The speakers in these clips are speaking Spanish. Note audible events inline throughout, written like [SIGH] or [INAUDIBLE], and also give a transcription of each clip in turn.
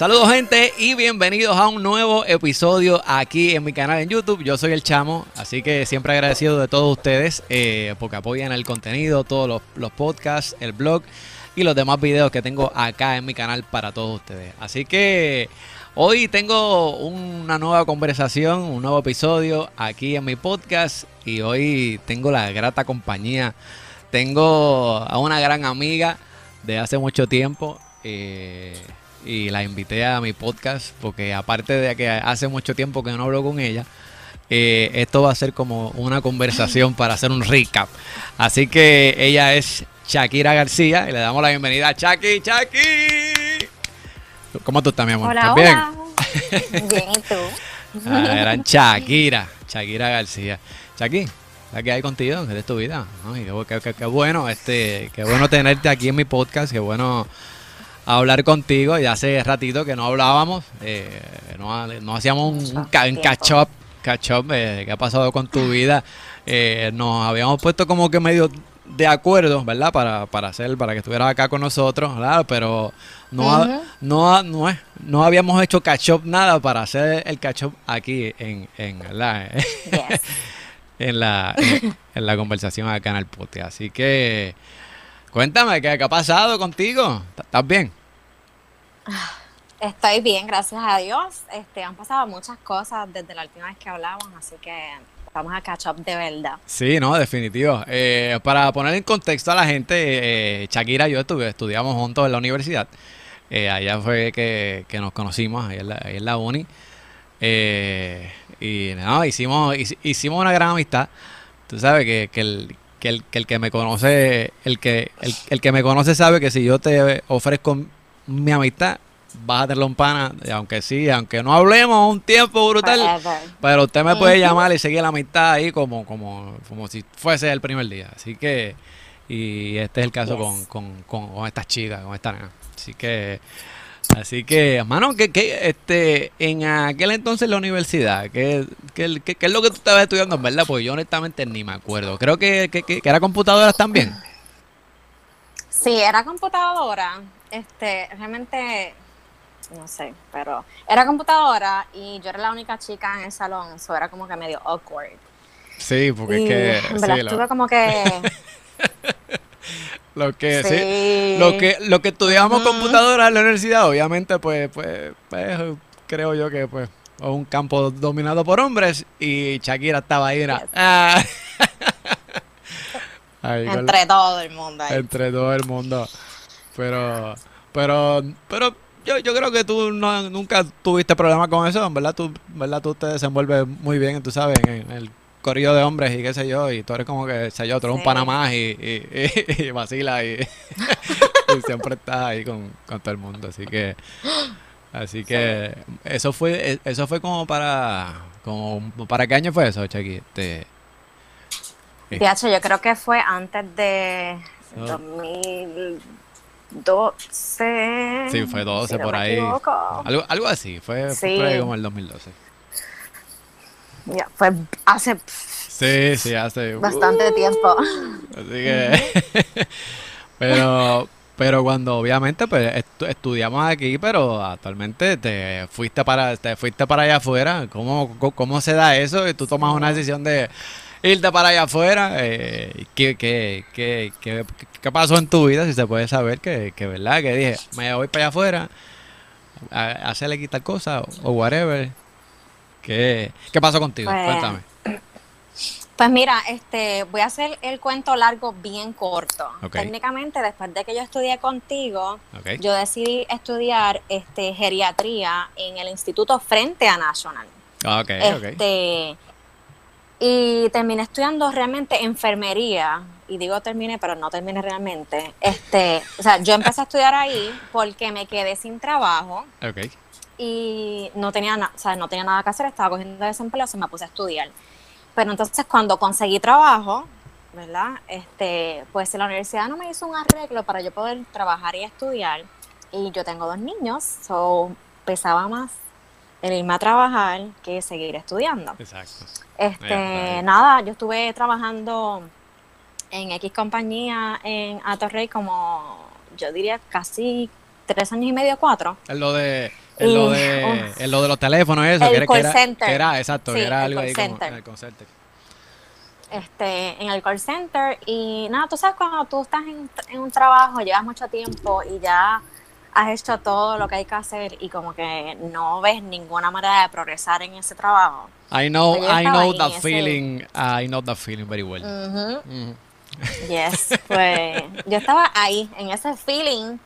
Saludos gente y bienvenidos a un nuevo episodio aquí en mi canal en YouTube. Yo soy el Chamo, así que siempre agradecido de todos ustedes eh, porque apoyan el contenido, todos los, podcasts, el blog y los demás videos que tengo acá en mi canal para todos ustedes. Así que hoy tengo una nueva conversación, un nuevo episodio aquí en mi podcast y hoy tengo la grata compañía. Tengo a una gran amiga de hace mucho tiempo. Eh, y la invité a mi podcast porque aparte de que hace mucho tiempo que no hablo con ella, eh, esto va a ser como una conversación para hacer un recap. Así que ella es Shakira García y le damos la bienvenida a Chaki. ¡Chaki! ¿Cómo tú estás, mi amor? Hola, ¿Estás bien? Bien, ¿y tú? [LAUGHS] Ah, eran Shakira, Shakira García. Chaki, ¿qué hay contigo? ¿Qué es tu vida? Ay, qué- qué bueno, este, qué bueno tenerte aquí en mi podcast, qué bueno hablar contigo. Y hace ratito que no hablábamos, eh, no, no hacíamos un, un ca- un catch up, catch up, eh, qué ha pasado con tu vida. Eh, nos habíamos puesto como que medio de acuerdo, ¿verdad? Para, para hacer, para que estuvieras acá con nosotros, ¿verdad? Pero no, no, no, no habíamos hecho catch up nada para hacer el catch up aquí en, en, ¿verdad? Yes. [LAUGHS] en la, en, en la conversación acá en el podcast. Así que cuéntame, ¿qué, qué ha pasado contigo? ¿Estás bien? Estoy bien, gracias a Dios. Este, han pasado muchas cosas desde la última vez que hablamos, así que vamos a catch up de verdad. Sí, no, definitivo. Eh, para poner en contexto a la gente, eh, Shakira y yo estuve, estudiamos juntos en la universidad. Eh, allá fue que, nos conocimos, ahí en la, uni. Y no, hicimos, hici- hicimos una gran amistad. Tú sabes que, el, que, me conoce, el que me conoce sabe que si yo te ofrezco mi amistad, vas a tenerlo un pana, aunque sí, aunque no hablemos un tiempo brutal. Pero usted me puede llamar y seguir la amistad ahí como, como, como si fuese el primer día. Así que, y este es el caso Yes. con, con, con, estas chicas, con esta nena. Así que, así que, hermano, que, que, este, en aquel entonces en la universidad, ¿qué, qué, qué- qué es lo que tú estabas estudiando, en verdad? Porque yo honestamente ni me acuerdo. Creo que, que, que, que era computadoras también. Sí, era computadora. Este, realmente, no sé, pero era computadora y yo era la única chica en el salón, eso era como que medio awkward. Sí, porque y es que, en verdad sí, lo, estuve como que [LAUGHS] lo que, sí, sí, Lo que, lo que estudiamos computadora en la universidad, obviamente, pues, pues, pues, creo yo que pues es un campo dominado por hombres y Shakira estaba ahí, era, Yes. ah. [LAUGHS] Ahí entre todo el mundo ahí. entre todo el mundo. Pero, pero, pero yo, yo creo que tú no- nunca tuviste problemas con eso, en verdad tú, verdad tú te desenvuelves muy bien, tú sabes, en el corrido de hombres y qué sé yo, y tú eres como que, sé yo, tú eres un panamá y, y, y, y vacila y, [LAUGHS] y siempre estás ahí con, con todo el mundo, así que, así que eso fue, eso fue como para, como, ¿para qué año fue eso, Chucky? Este, yo creo que fue antes de Oh. 2012. Sí, fue 12 si no por ahí. Algo, algo así, fue, fue Sí. por ahí como el 2012. Ya, fue hace Sí, sí, hace bastante tiempo. Así que. [LAUGHS] pero, pero cuando obviamente pues estu- estudiamos aquí, pero actualmente te fuiste para, te fuiste para allá afuera. ¿Cómo, cómo, cómo se da eso? Y tú tomas una decisión de irte para allá afuera. Eh, ¿qué, qué, qué, qué, qué pasó en tu vida? Si se puede saber que, que verdad, que dije, me voy para allá afuera a, a hacerle quitar cosas o, o whatever. ¿Qué, ¿Qué pasó contigo? Pues, Cuéntame. Pues mira, este, voy a hacer el cuento largo bien corto. Técnicamente, después de que yo estudié contigo, yo decidí estudiar este, geriatría en el Instituto Frente a National. Ah, ok, ok. Este, y terminé estudiando realmente enfermería. Y digo terminé, pero no terminé realmente. Este, o sea, yo empecé a estudiar ahí porque me quedé sin trabajo Ok. y no tenía, na- o sea, no tenía nada que hacer, estaba cogiendo desempleo, se me puse a estudiar. Pero entonces cuando conseguí trabajo, ¿verdad? Este, pues la universidad no me hizo un arreglo para yo poder trabajar y estudiar. Y yo tengo dos niños, so pesaba más el irme a trabajar que seguir estudiando. Exacto. Este, nada, yo estuve trabajando en X compañía en Atorrey como, yo diría, casi tres años y medio, cuatro. Es lo de En lo, de, en lo de los teléfonos, eso. El que, call era, center. que era, exacto, Sí, que era algo ahí como en el call center. este, en el call center y nada, tú sabes cuando tú estás en, en un trabajo, llevas mucho tiempo y ya has hecho todo lo que hay que hacer y como que no ves ninguna manera de progresar en ese trabajo. I know, I know that ese- feeling, I know that feeling very well. Ujú. Yes, [LAUGHS] pues yo estaba ahí, en ese feeling,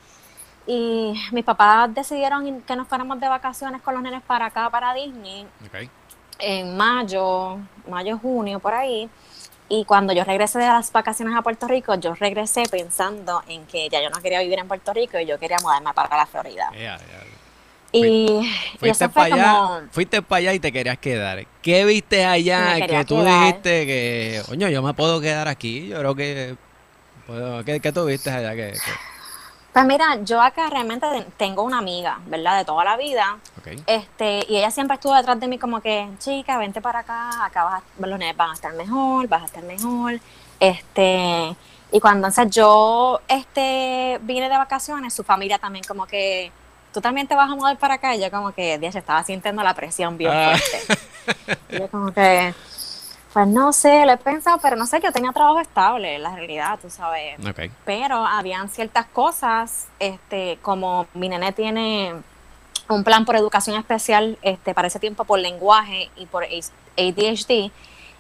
y mis papás decidieron que nos fuéramos de vacaciones con los nenes para acá, para Disney, Ok. en mayo, mayo, junio, por ahí. Y cuando yo regresé de las vacaciones a Puerto Rico, yo regresé pensando en que ya yo no quería vivir en Puerto Rico y yo quería mudarme para la Florida. Yeah, yeah. Y, Fuiste para allá, como, fuiste para allá y te querías quedar. ¿Qué viste allá que tú quedar. dijiste que, coño, yo me puedo quedar aquí? Yo creo que, puedo- ¿qué, qué tú viste allá? que que- pues mira, yo acá realmente ten- tengo una amiga, ¿verdad? De toda la vida. ok. Este, y ella siempre estuvo detrás de mí como que, chica, vente para acá, acá vas a- los nenes van a estar mejor, vas a estar mejor. Este, y cuando entonces yo este, vine de vacaciones, su familia también como que, tú también te vas a mudar para acá. Y yo como que, Dios, estaba sintiendo la presión bien Ah. fuerte. Y yo como que, pues no sé, lo he pensado, pero no sé, yo tenía trabajo estable, la realidad, tú sabes pero habían ciertas cosas, este, como mi nene tiene un plan por educación especial, este, para ese tiempo por lenguaje y por ADHD,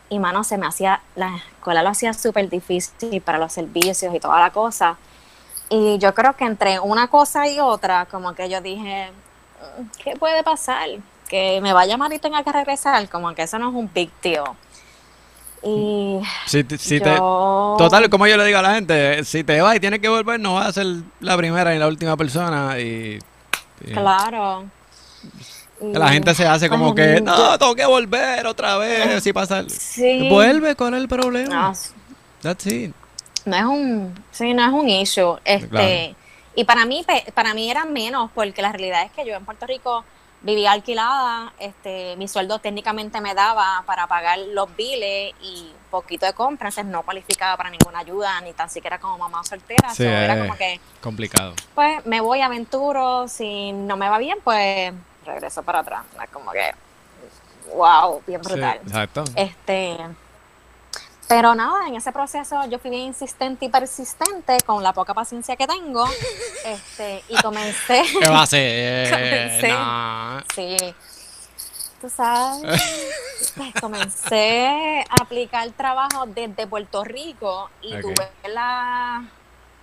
y mano, se me hacía, la escuela lo hacía súper difícil para los servicios y toda la cosa. Y yo creo que entre una cosa y otra, como que yo dije, "Mm, ¿qué puede pasar? Que me vaya mal y tenga que regresar, como que eso no es un big deal. Y Si, te- total, como yo le digo a la gente, si te vas y tienes que volver, no vas a ser la primera ni la última persona. Y, y Claro. la gente se hace como Ay, que, no, tengo que volver otra vez. Si pasa. Sí. Vuelve, ¿cuál es el problema? No, That's it. no es un, sí, no es un issue. Este, Claro. y para mí, para mí era menos, porque la realidad es que yo en Puerto Rico vivía alquilada, este, mi sueldo técnicamente me daba para pagar los biles y poquito de compras, entonces no cualificaba para ninguna ayuda, ni tan siquiera como mamá soltera. Sí, so, era eh. como que, Complicado. pues, me voy, aventuro, si no me va bien, pues regreso para atrás. Como que, wow, bien Sí, brutal. exacto. Este, pero nada, en ese proceso yo fui bien insistente y persistente con la poca paciencia que tengo. [LAUGHS] Este, y comencé, ¿Qué va a hacer? [LAUGHS] Comencé. No. sí, tú sabes, [LAUGHS] pues, comencé a aplicar trabajo desde Puerto Rico y tuve la,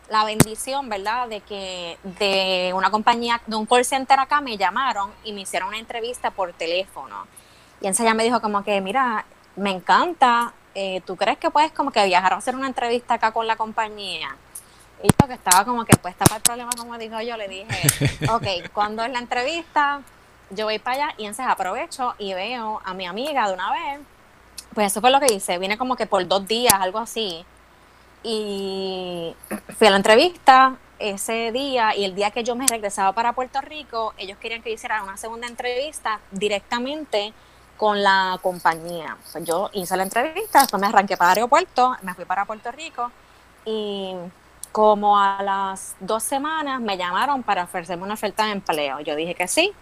la bendición, ¿verdad?, de que de una compañía, de un call center acá me llamaron y me hicieron una entrevista por teléfono. Y entonces ella me dijo como que, mira, me encanta, eh, ¿tú crees que puedes como que viajar a hacer una entrevista acá con la compañía? Y yo que estaba como que puesta para el problema, como dijo yo, le dije, [LAUGHS] ok, ¿cuándo es la entrevista? Yo voy para allá y entonces aprovecho y veo a mi amiga de una vez. Pues eso fue lo que hice, vine como que por dos días, algo así. Y fui a la entrevista ese día y el día que yo me regresaba para Puerto Rico, ellos querían que yo hiciera una segunda entrevista directamente con la compañía. Yo hice la entrevista, después me arranqué para el aeropuerto, me fui para Puerto Rico y como a las dos semanas me llamaron para ofrecerme una oferta de empleo. Yo dije que sí,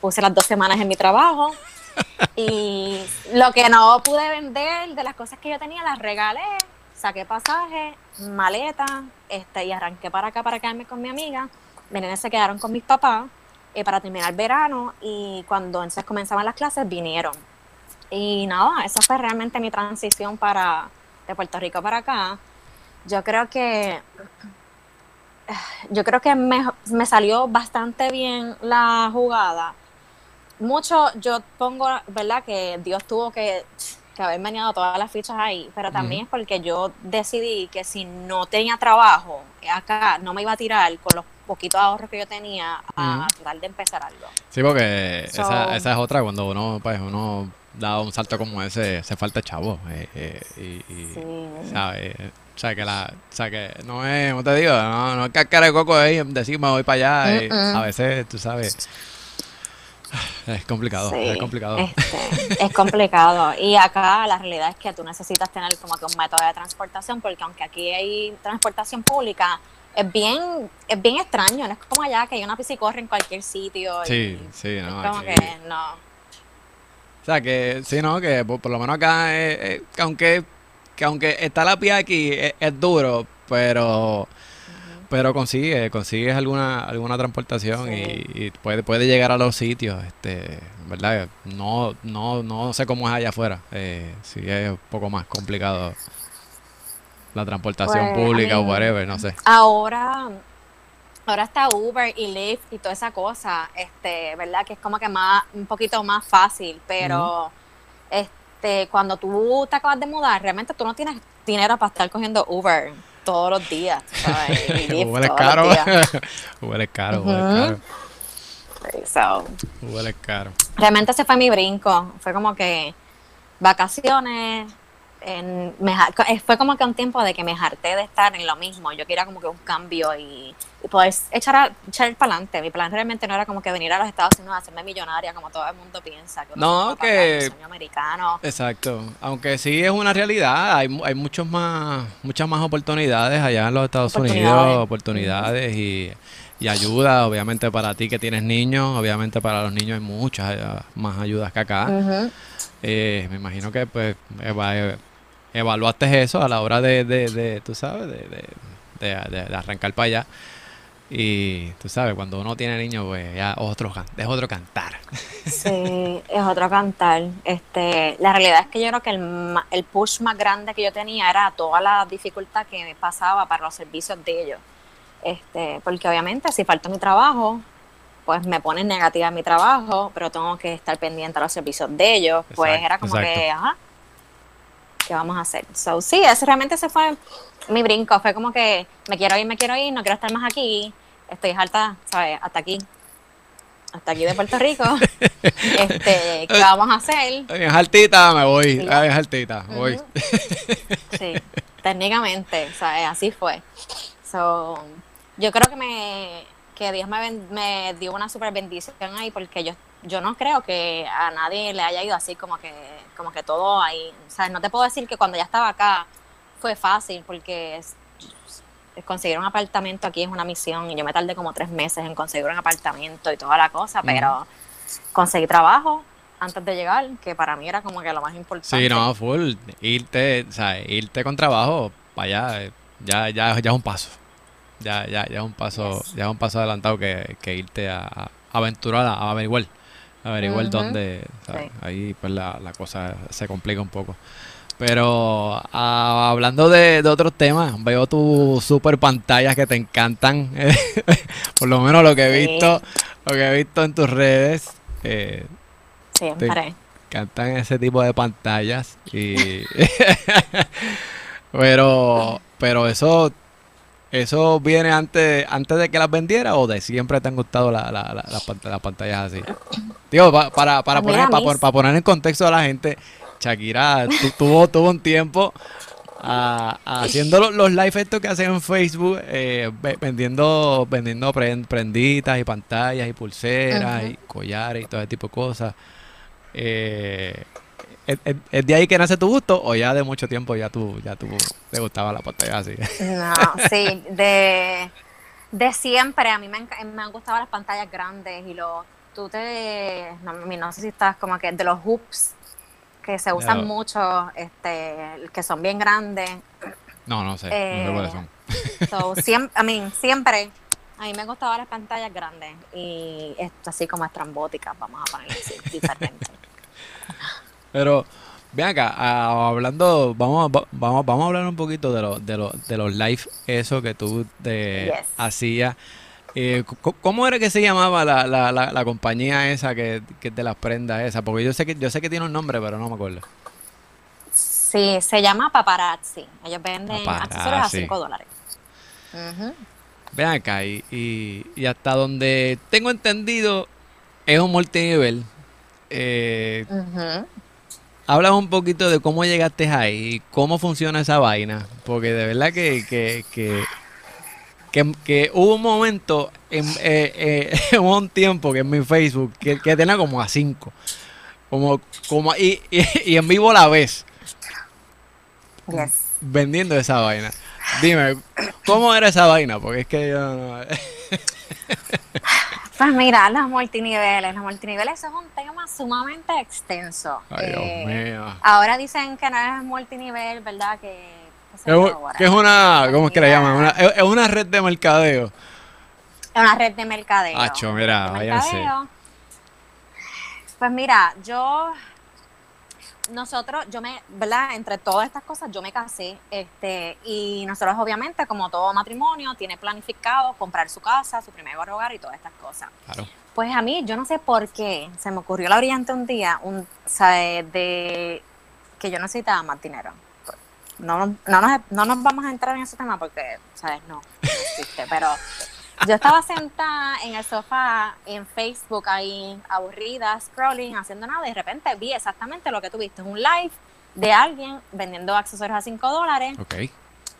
puse las dos semanas en mi trabajo [LAUGHS] y lo que no pude vender de las cosas que yo tenía las regalé, saqué pasaje, maleta este, y arranqué para acá para quedarme con mi amiga. Mis se quedaron con mis papás eh, para terminar el verano y cuando entonces comenzaban las clases vinieron. Y nada, esa fue realmente mi transición para de Puerto Rico para acá. Yo creo que [SIGHS] yo creo que me, me salió bastante bien la jugada. Mucho yo pongo, ¿verdad? Que Dios tuvo que, que haber meneado todas las fichas ahí, pero también es porque yo decidí que si no tenía trabajo acá, no me iba a tirar con los poquitos ahorros que yo tenía a Ujú. tratar de empezar algo. Sí, porque So- esa, esa es otra, cuando uno, pues, uno da un salto como ese, hace falta chavo. eh, eh, y, y, Sí. ¿sabes? O sea, que la, o sea, que no es, como te digo, no, no es cascara de coco ahí, decir me voy para allá. y a veces, tú sabes, es complicado, Sí, es complicado. este, es complicado. Y acá la realidad es que tú necesitas tener como que un método de transportación, porque aunque aquí hay transportación pública, es bien, es bien extraño, no es como allá que hay una piscicorre en cualquier sitio. Sí, sí, no. Es como que no. O sea, que sí, no, que por, lo menos acá, eh, eh, aunque, que aunque está la pie aquí, es, duro, pero pero consigue, consigues alguna alguna transportación y, puede, puede llegar a los sitios, este, ¿verdad? No no no sé cómo es allá afuera, eh, sí es un poco más complicado la transportación pues, pública o whatever, no sé. Ahora, ahora está Uber y Lyft y toda esa cosa, este, ¿verdad? Que es como que más, un poquito más fácil, pero este, cuando tú te acabas de mudar, realmente tú no tienes dinero para estar cogiendo Uber todos los días, [LAUGHS] [LAUGHS] Uber es caro. Uber es caro, Uber es caro. Uber es caro. Realmente ese fue mi brinco, fue como que vacaciones, eh, fue como que un tiempo de que me harté de estar en lo mismo. Yo quería como que un cambio y, poder echar, a, echar para adelante. Mi plan realmente no era como que venir a los Estados Unidos a hacerme millonaria como todo el mundo piensa. Que no, que... Sueño americano. Exacto. Aunque sí es una realidad, hay, hay muchos más, muchas más oportunidades allá en los Estados Unidos, oportunidades y y ayuda, obviamente para ti que tienes niños, obviamente para los niños hay muchas eh, más ayudas que acá. Eh, me imagino que pues evaluaste eso a la hora de, de, tú sabes, de, de, arrancar para allá. Y tú sabes, cuando uno tiene niños, pues ya otro, es otro cantar. Sí, es otro cantar. Este, la realidad es que yo creo que el, el push más grande que yo tenía era toda la dificultad que me pasaba para los servicios de ellos. Este, porque obviamente si falta mi trabajo, pues me ponen negativa en mi trabajo, pero tengo que estar pendiente a los servicios de ellos. Pues era como que, ajá, ¿qué vamos a hacer? So, sí, ese realmente se fue mi brinco. Fue como que me quiero ir, me quiero ir, no quiero estar más aquí. Estoy alta, ¿sabes? Hasta aquí. Hasta aquí de Puerto Rico. [LAUGHS] este, ¿Qué vamos a hacer? Es altita, me voy. Es altita, voy. sí, técnicamente, ¿sabes? Así fue. So, yo creo que me que Dios me, me dio una super bendición ahí porque yo yo no creo que a nadie le haya ido así como que, como que todo ahí. O sea, no te puedo decir que cuando ya estaba acá fue fácil porque conseguir un apartamento aquí es una misión y yo me tardé como tres meses en conseguir un apartamento y toda la cosa, pero conseguí trabajo antes de llegar, que para mí era como que lo más importante. Sí, no, full. Irte, o sea, irte con trabajo para allá, ya, ya, ya es un paso. Ya, ya, ya es un paso, ya es un paso adelantado que, que irte a, a aventurar, a averiguar averiguar dónde. Ahí pues la, la, cosa se complica un poco. Pero ah, hablando de, otros temas, veo tus super pantallas que te encantan. [LAUGHS] Por lo menos lo que he visto, lo que he visto en tus redes. Eh, Siempre. encantan ese tipo de pantallas. Y [LAUGHS] pero, pero eso ¿Eso viene antes, antes de que las vendiera o de siempre te han gustado la, la, las pantallas así? Digo, para, para, poner, para, poner en contexto a la gente, Shakira tuvo, tuvo un tiempo haciendo los, live estos que hacen en Facebook, eh, vendiendo, vendiendo prenditas y pantallas y pulseras y collares y todo ese tipo de cosas. Eh, ¿Es, de ahí que nace tu gusto o ya de mucho tiempo ya tú, ya tú te gustaba la pantalla así? No, sí, de, de siempre. A mí me, me, han gustado las pantallas grandes y los, tú te, no, no sé si estás como que de los hoops que se usan mucho, este, que son bien grandes. No, no sé, no sé cuáles son. Eh, siempre, a mí, siempre, a mí me gustaban las pantallas grandes y esto así como estrambóticas, vamos a ponerle así, [LAUGHS] diferente. Pero, ven acá, ah, hablando, vamos, vamos, vamos a hablar un poquito de, lo, de, lo, de los live, eso que tú te hacías. Eh, ¿Cómo era que se llamaba la, la, la, compañía esa que, que de las prendas esa? Porque yo sé que yo sé que tiene un nombre, pero no me acuerdo. Sí, se llama Paparazzi. Ellos venden accesorios a 5 dólares. Ven acá, y, y, y, hasta donde tengo entendido, es un multinivel. Eh, Habla un poquito de cómo llegaste ahí, cómo funciona esa vaina, porque de verdad que, que, que, hubo un momento, en, eh, eh, [LAUGHS] un tiempo que en mi Facebook, que, tenía como a cinco, como, como y, y, en vivo la vez, vendiendo esa vaina. dime, ¿cómo era esa vaina? Porque es que yo no... [LAUGHS] Pues mira, los multiniveles, los multiniveles es un tema sumamente extenso. Ay, Dios Eh, mío. Ahora dicen que no es multinivel, ¿verdad? Que, Que, es- whatever. que es una, ¿cómo es que Mira, llaman? Una- es, una red de mercadeo. Es una red de mercadeo. Acho, mira, váyanse. Pues mira, yo, nosotros, yo me, ¿verdad? Entre todas estas cosas, yo me casé, este, y nosotros obviamente, como todo matrimonio, tiene planificado comprar su casa, su primer hogar y todas estas cosas. Claro. Pues a mí, yo no sé por qué, se me ocurrió la brillante un día, un, de, de que yo necesitaba más dinero. No, no, nos, no nos vamos a entrar en ese tema porque, ¿sabes? No, no existe, pero yo estaba sentada en el sofá, en Facebook, ahí, aburrida, scrolling, haciendo nada, y de repente vi exactamente lo que tú viste, un live de alguien vendiendo accesorios a 5 dólares, Ok.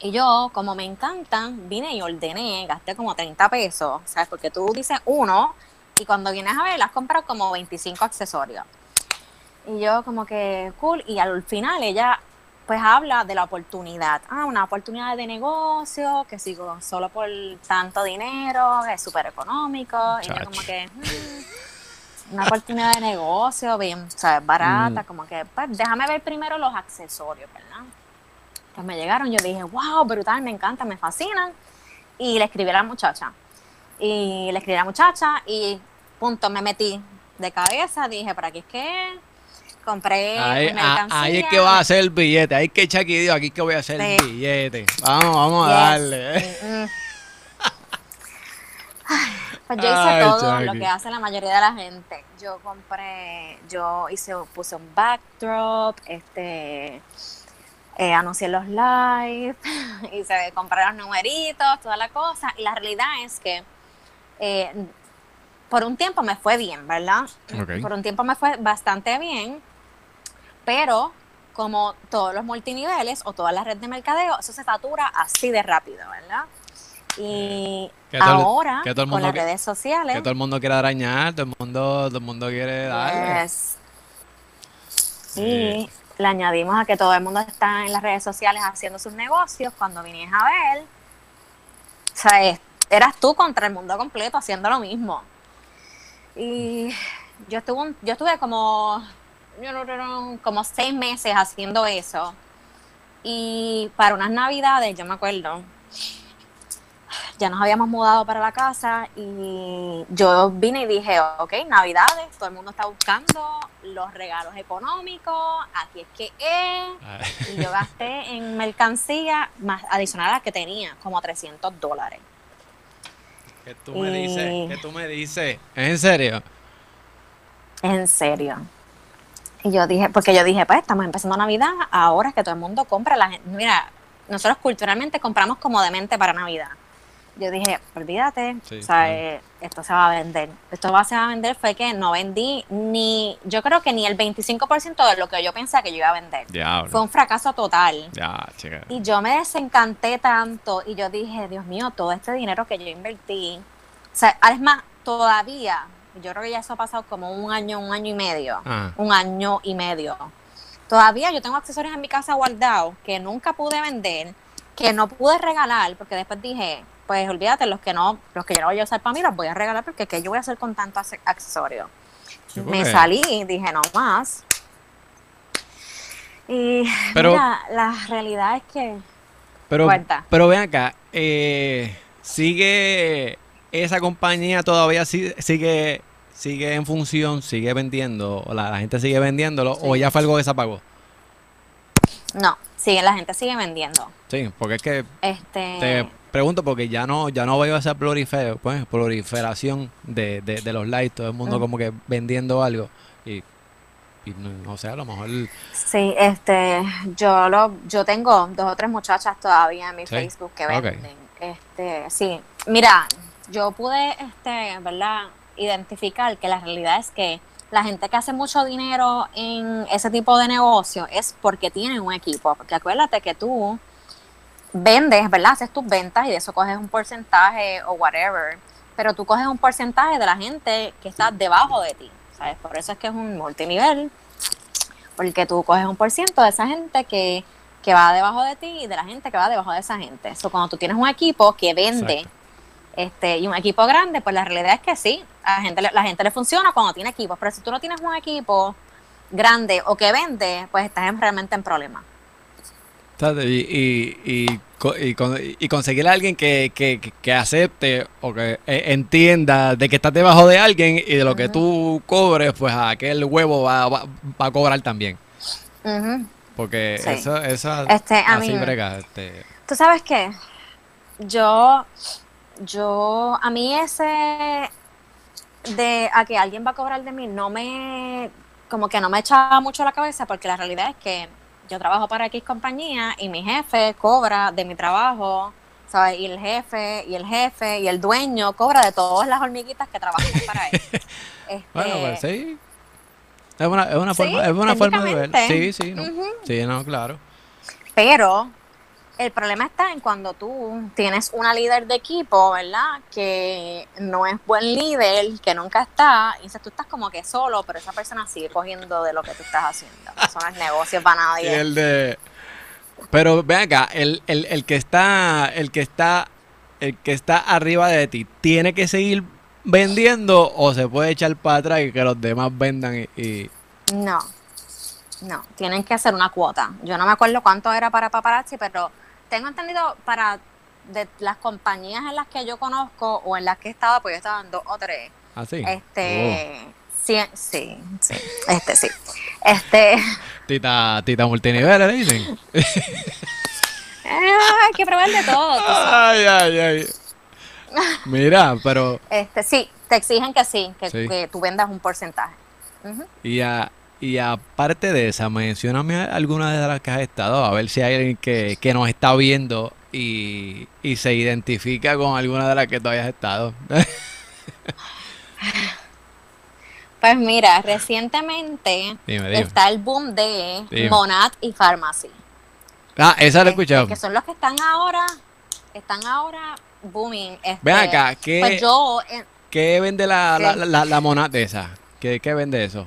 y yo, como me encantan, vine y ordené, gasté como 30 pesos, ¿sabes? Porque tú dices uno y cuando vienes a ver, las compras como 25 accesorios. Y yo como que cool, y al final ella pues habla de la oportunidad. Ah, una oportunidad de negocio, que sigo solo por tanto dinero, es súper económico. Y yo como que, mm, una oportunidad de negocio, bien, ¿sabes? Barata, Mm. como que, pues déjame ver primero los accesorios, ¿verdad? Pues me llegaron, yo dije, wow, brutal, me encanta, me fascinan. Y le escribí a la muchacha. Y le escribí a la muchacha y punto, me metí de cabeza, dije, ¿para qué es que es? Compré Ahí, a- mercancía. ahí es que va a hacer el billete. Ahí es que Chucky dijo, aquí es que voy a hacer el billete. Vamos, vamos a darle. Mm, mm. [LAUGHS] Pues yo hice Ay, todo lo que hace la mayoría de la gente. Yo compré, yo hice, puse un backdrop, este, eh, anuncié los live, [LAUGHS] hice, compré los numeritos, toda la cosa. Y la realidad es que eh, por un tiempo me fue bien, ¿verdad? Por un tiempo me fue bastante bien, pero como todos los multiniveles o toda la red de mercadeo, eso se satura así de rápido, ¿verdad? Y Que todo el- ahora, que todo el con las redes sociales, Que todo el mundo quiere arañar, todo el mundo, todo el mundo quiere. Yes. Sí, le añadimos a que todo el mundo está en las redes sociales haciendo sus negocios. Cuando viniste a ver, o sea, eras tú contra el mundo completo haciendo lo mismo. Y yo estuve, un- yo estuve como, como seis meses haciendo eso. Y para unas navidades, yo me acuerdo, ya nos habíamos mudado para la casa y yo vine y dije, ok, navidades, todo el mundo está buscando los regalos económicos, aquí es que es. Y yo gasté en mercancía más adicional a la que tenía, como 300 dólares. ¿Qué tú me Y- dices? ¿Qué tú me dices? ¿Es en serio? En serio. Y yo dije, porque yo dije, pues estamos empezando Navidad, ahora es que todo el mundo compra. La gente, mira, nosotros culturalmente compramos como demente para Navidad. Yo dije, olvídate, Sí, o sea, eh, esto se va a vender. Esto va, se va a vender fue que no vendí ni, yo creo que ni el 25% de lo que yo pensaba que yo iba a vender. Diablo. Fue un fracaso total. Ya, chica. Y yo me desencanté tanto y yo dije, Dios mío, todo este dinero que yo invertí. O sea, es más, todavía, yo creo que ya eso ha pasado como un año, un año y medio. Ah. Un año y medio. Todavía yo tengo accesorios en mi casa guardados que nunca pude vender, que no pude regalar, porque después dije, pues olvídate, los que no, los que yo no voy a usar para mí los voy a regalar porque ¿qué yo voy a hacer con tanto acce- accesorio? Sí, Me salí y dije, no más. Y Pero- mira, la realidad es que Pero, Cuenta. pero ven acá, eh, sigue esa compañía todavía si- sigue sigue en función, sigue vendiendo, o la, la gente sigue vendiéndolo, o ya fue algo que se apagó. no, sigue, la gente sigue vendiendo. Sí, porque es que Este, te pregunto porque ya no ya no veo esa prolifer- pues, proliferación de, de, de los likes, todo el mundo Mm. como que vendiendo algo y, y no, no sé, a lo mejor sí, este, yo lo, yo tengo dos o tres muchachas todavía en mi Sí, Facebook que venden. Este, sí, mira, yo pude, este, verdad, identificar que la realidad es que la gente que hace mucho dinero en ese tipo de negocio es porque tienen un equipo. Porque acuérdate que tú vendes, ¿verdad? Haces tus ventas y de eso coges un porcentaje o whatever. Pero tú coges un porcentaje de la gente que está debajo de ti. ¿Sabes? Por eso es que es un multinivel. Porque tú coges un por ciento de esa gente que que va debajo de ti y de la gente que va debajo de esa gente. Eso cuando tú tienes un equipo que vende. Este y un equipo grande, pues la realidad es que sí, a la gente, le- la gente le funciona cuando tiene equipos, pero si tú no tienes un equipo grande o que vende, pues estás en- realmente en problemas. Y, y, y, co- y con- y conseguir a alguien que, que, que- acepte o que eh, entienda de que estás debajo de alguien y de lo que tú cobres, pues aquel huevo va, va, va a cobrar también. Porque Sí. eso, eso Este, a así mí- brega. Este, ¿Tú sabes qué? Yo, yo, a mí ese de a que alguien va a cobrar de mí no me, como que no me echaba mucho la cabeza porque la realidad es que yo trabajo para X compañía y mi jefe cobra de mi trabajo, ¿sabes? Y el jefe, y el jefe, y el dueño cobra de todas las hormiguitas que trabajan para él. Este, [LAUGHS] bueno, pues sí. Es una, es una Sí, forma, es una forma de ver. Sí, sí, no. Sí, no, claro. Pero el problema está en cuando tú tienes una líder de equipo, ¿verdad? Que no es buen líder, que nunca está, y entonces tú estás como que solo, pero esa persona sigue cogiendo de lo que tú estás haciendo. Eso no es negocio para Y nadie. el de. Pero ven acá, el, el, el que está, el que está, el que está arriba de ti, ¿tiene que seguir vendiendo o se puede echar para atrás y que los demás vendan y, y- No, no, tienen que hacer una cuota. Yo no me acuerdo cuánto era para paparazzi, pero tengo entendido para de las compañías en las que yo conozco o en las que estaba, pues yo estaba en dos o tres. así? Este, sí, sí, sí, este sí. Este, Oh, [LAUGHS] tita, tita multinivel, le dicen. [LAUGHS] ah, hay que probar de todo. Ay, ay, ay. Mira, pero Este, sí, te exigen que sí, que, Sí. que tú vendas un porcentaje. Ujú. y, a- y aparte de esa, mencióname alguna de las que has estado, a ver si hay alguien que, que nos está viendo y, y se identifica con alguna de las que tú hayas estado. [LAUGHS] Pues mira, recientemente Dime, dime. está el boom de Dime. Monat y Pharmacy. Ah, esa la he escuchado. que son los que están ahora, están ahora booming. Este, Ven acá, ¿qué, Pues yo, eh, qué vende la, la, la, la monada de esa? ¿Qué, ¿Qué vende eso?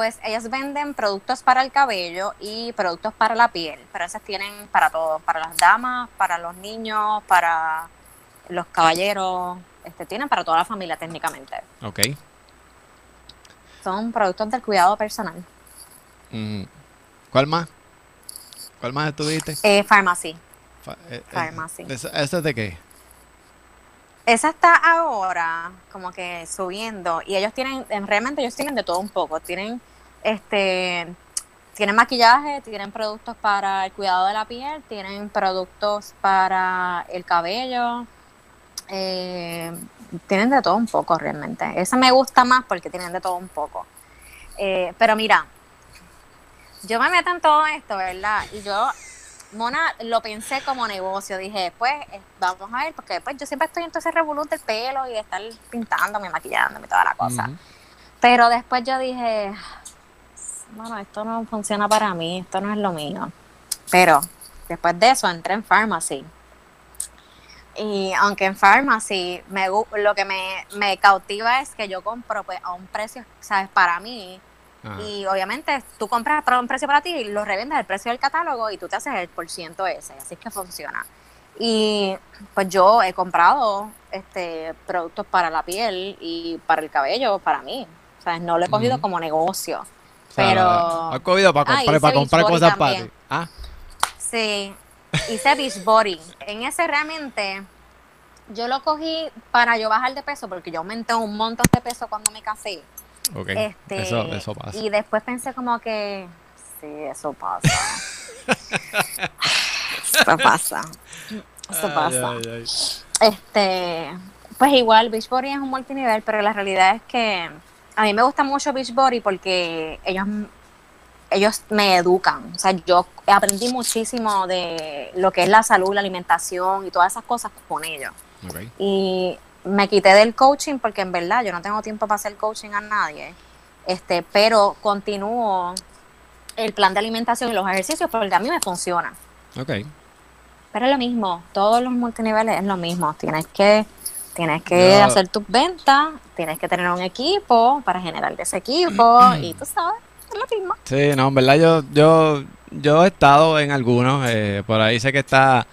Pues ellos venden productos para el cabello y productos para la piel, pero esos tienen para todo, para las damas, para los niños, para los caballeros, este tienen para toda la familia técnicamente. Ok. Son productos del cuidado personal. Mm. ¿Cuál más? ¿Cuál más estuviste? Eh, pharmacy. Fa- eh, eh, Pharmacy. ¿Eso eso es de qué? Esa está ahora como que subiendo y ellos tienen, realmente ellos tienen de todo un poco. Tienen este tienen maquillaje, tienen productos para el cuidado de la piel, tienen productos para el cabello, eh, tienen de todo un poco realmente. Esa me gusta más porque tienen de todo un poco. Eh, pero mira, yo me meto en todo esto, ¿verdad? Y yo, Mona, lo pensé como negocio. Dije, pues, eh, vamos a ver, porque pues yo siempre estoy en todo ese revolú del pelo y de estar pintándome, maquillándome, toda la cosa. Pero después yo dije, bueno, esto no funciona para mí, esto no es lo mío. Pero después de eso entré en pharmacy. Y aunque en pharmacy me, lo que me, me cautiva es que yo compro pues, a un precio, ¿sabes? Para mí. Ajá. Y obviamente tú compras para un precio para ti y lo revendes al precio del catálogo y tú te haces el por ciento ese. Así es que funciona. Y pues yo he comprado este productos para la piel y para el cabello para mí. O sea, no lo he cogido como negocio. O sea, pero- ¿Has cogido para Ah, comprar, para comprar cosas para ti? Ah, Sí, hice Beachbody. En ese realmente yo lo cogí para yo bajar de peso porque yo aumenté un montón de peso cuando me casé. ok. Este, eso, eso pasa. Y después pensé como que, sí, eso pasa. [LAUGHS] eso pasa. Eso Ay, pasa. ay, ay. Este, pues igual Beachbody es un multinivel, pero la realidad es que a mí me gusta mucho Beachbody porque ellos ellos me educan, o sea, yo aprendí muchísimo de lo que es la salud, la alimentación y todas esas cosas con ellos. Y me quité del coaching porque en verdad yo no tengo tiempo para hacer coaching a nadie. Este, pero continúo el plan de alimentación y los ejercicios porque a mí me funciona. Ok. Pero es lo mismo, todos los multiniveles es lo mismo. Tienes que, tienes que hacer tus ventas, tienes que tener un equipo para generar ese equipo y tú sabes, es lo mismo. Sí, no, en verdad yo, yo yo he estado en algunos, eh, por ahí sé que está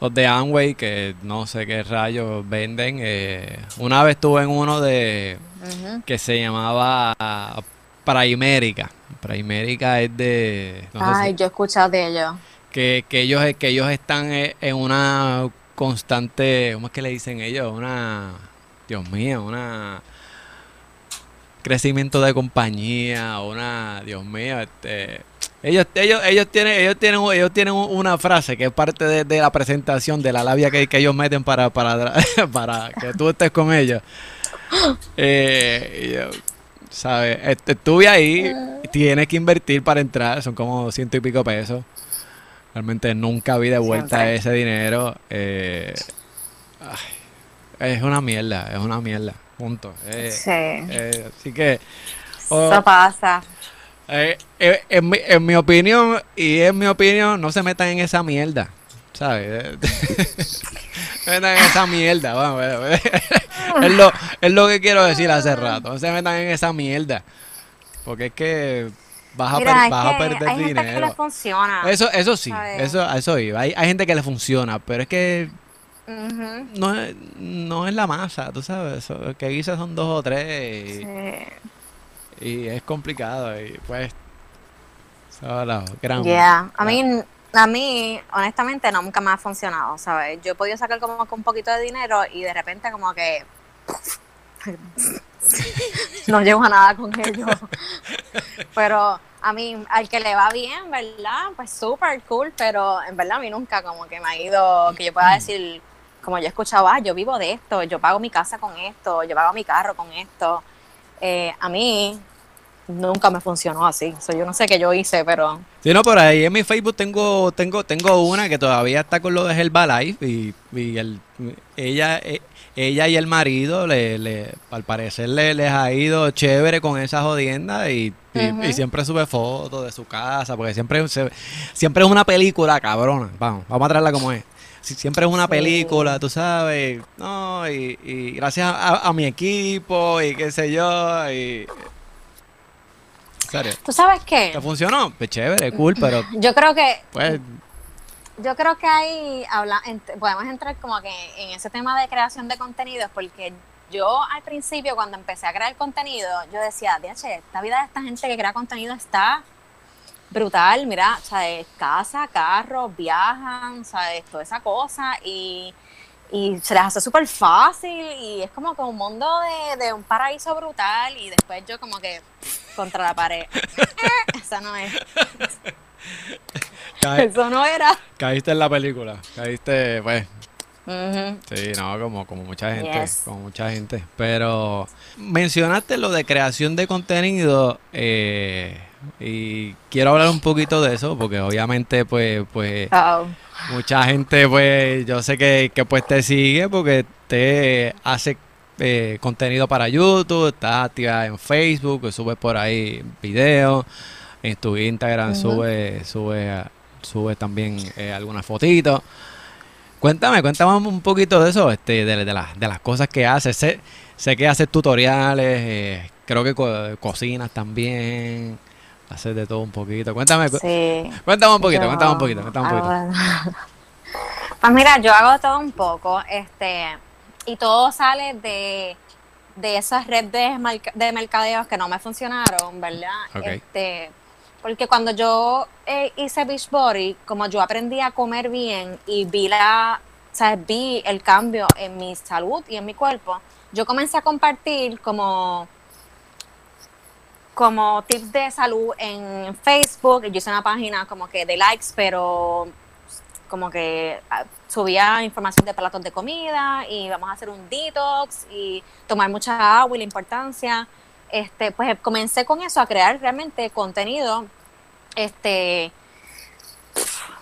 los de Amway, que no sé qué rayos venden. eh, una vez estuve en uno de que se llamaba Primérica. Primérica es de... no sé si- Ay, yo he escuchado de ellos. que, que ellos que ellos están eh, en una constante, ¿cómo es que le dicen ellos? Una, Dios mío, una crecimiento de compañía, una, Dios mío, este, ellos, ellos, ellos tienen, ellos tienen, ellos tienen una frase que es parte de, de la presentación de la labia que, que ellos meten para, para, [LAUGHS] para que tú estés con ellos. Eh, yo, ¿sabes? Est- Estuve ahí, tienes que invertir para entrar, son como ciento y pico pesos. Realmente nunca vi de vuelta Siempre. ese dinero. eh, ay, es una mierda, es una mierda. Punto. Eh, Sí. eh, así que, oh, Eso pasa. en, mi, en mi opinión, y en mi opinión, no se metan en esa mierda. ¿Sabes? [LAUGHS] se metan en esa mierda. [LAUGHS] Es, lo, es lo que quiero decir hace rato. No se metan en esa mierda. Porque es que vas a, Mira, per- vas a perder hay gente que dinero. le funciona. Eso, eso sí, ¿sabes? eso, eso iba. Hay, hay gente que le funciona, pero es que Ujú. no es, no es la masa, tú sabes. Eso, que quizás son dos o tres y, Sí. y es complicado. Y pues, eso, la gran- Yeah. A la- mí, a mí, honestamente, nunca me ha funcionado, ¿sabes? Yo he podido sacar como que un poquito de dinero y de repente como que [LAUGHS] no llego a nada con ello. Pero a mí, al que le va bien, ¿verdad? Pues súper cool, pero en verdad a mí nunca como que me ha ido, que yo pueda decir, como yo he escuchado, ah, yo vivo de esto, yo pago mi casa con esto, yo pago mi carro con esto. Eh, a mí nunca me funcionó así. So, yo no sé qué yo hice, pero Sí, no, por ahí en mi Facebook tengo, tengo, tengo una que todavía está con lo de Herbalife y, y el, ella, eh, ella y el marido, le, le, al parecer le, les ha ido chévere con esa jodienda y, y- Ujú. y siempre sube fotos de su casa, porque siempre, se- siempre es una película, cabrona. Vamos, vamos a traerla como es. Si- Siempre es una Sí. película, tú sabes, no, y, y gracias a, a mi equipo y qué sé yo, y... ¿Serio? ¿tú sabes qué? ¿Te funcionó? Pues chévere, cool, pero Yo creo que pues yo creo que ahí habla, podemos entrar como que en ese tema de creación de contenidos, porque yo al principio cuando empecé a crear contenido, yo decía, DH, esta vida de esta gente que crea contenido está brutal, mira, ¿sabes? Casa, carro, viajan, ¿sabes? Toda esa cosa y, y se les hace súper fácil y es como que un mundo de, de un paraíso brutal y después yo como que contra la pared. [LAUGHS] Eh, Esa no es, eso no era. caíste en la película. Caíste, pues, Ujú. sí, no, como, como mucha gente, Yes. como mucha gente. Pero mencionaste lo de creación de contenido eh, y quiero hablar un poquito de eso porque obviamente, pues, pues, Oh. mucha gente, pues, yo sé que, que pues te sigue porque te hace eh, contenido para YouTube, estás activa en Facebook, subes por ahí videos, en tu Instagram Ujú. sube, sube, sube también eh, algunas fotitos. Cuéntame, cuéntame un poquito de eso, este, de, de las, de las cosas que haces. Sé, sé que haces tutoriales, eh, creo que co- cocinas también, haces de todo un poquito. Cuéntame, cu- Sí. cuéntame un poquito, Yo cuéntame un poquito, cuéntame un poquito. [LAUGHS] Pues mira, yo hago todo un poco, este, y todo sale de, de esas redes de, mercadeos que no me funcionaron, ¿verdad? Ok. Este, porque cuando yo eh, hice Beachbody, como yo aprendí a comer bien y vi la, o vi el cambio en mi salud y en mi cuerpo, yo comencé a compartir como como tips de salud en Facebook. Yo hice una página como que de likes, pero como que ah, subía información de platos de comida y vamos a hacer un detox y tomar mucha agua y la importancia. Este, pues comencé con eso a crear realmente contenido, este,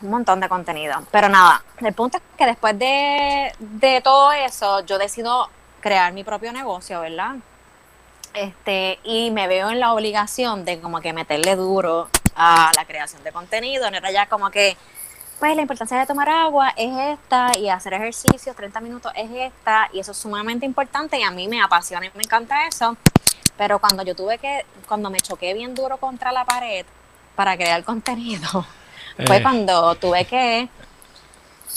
un montón de contenido. Pero nada, el punto es que después de, de todo eso, yo decido crear mi propio negocio, ¿verdad? Este, y me veo en la obligación de como que meterle duro a la creación de contenido. No era ya como que, pues la importancia de tomar agua es esta y hacer ejercicios 30 minutos es esta y eso es sumamente importante y a mí me apasiona y me encanta eso. Pero cuando yo tuve que, cuando me choqué bien duro contra la pared para crear [LAUGHS] contenido, fue Eh. cuando tuve que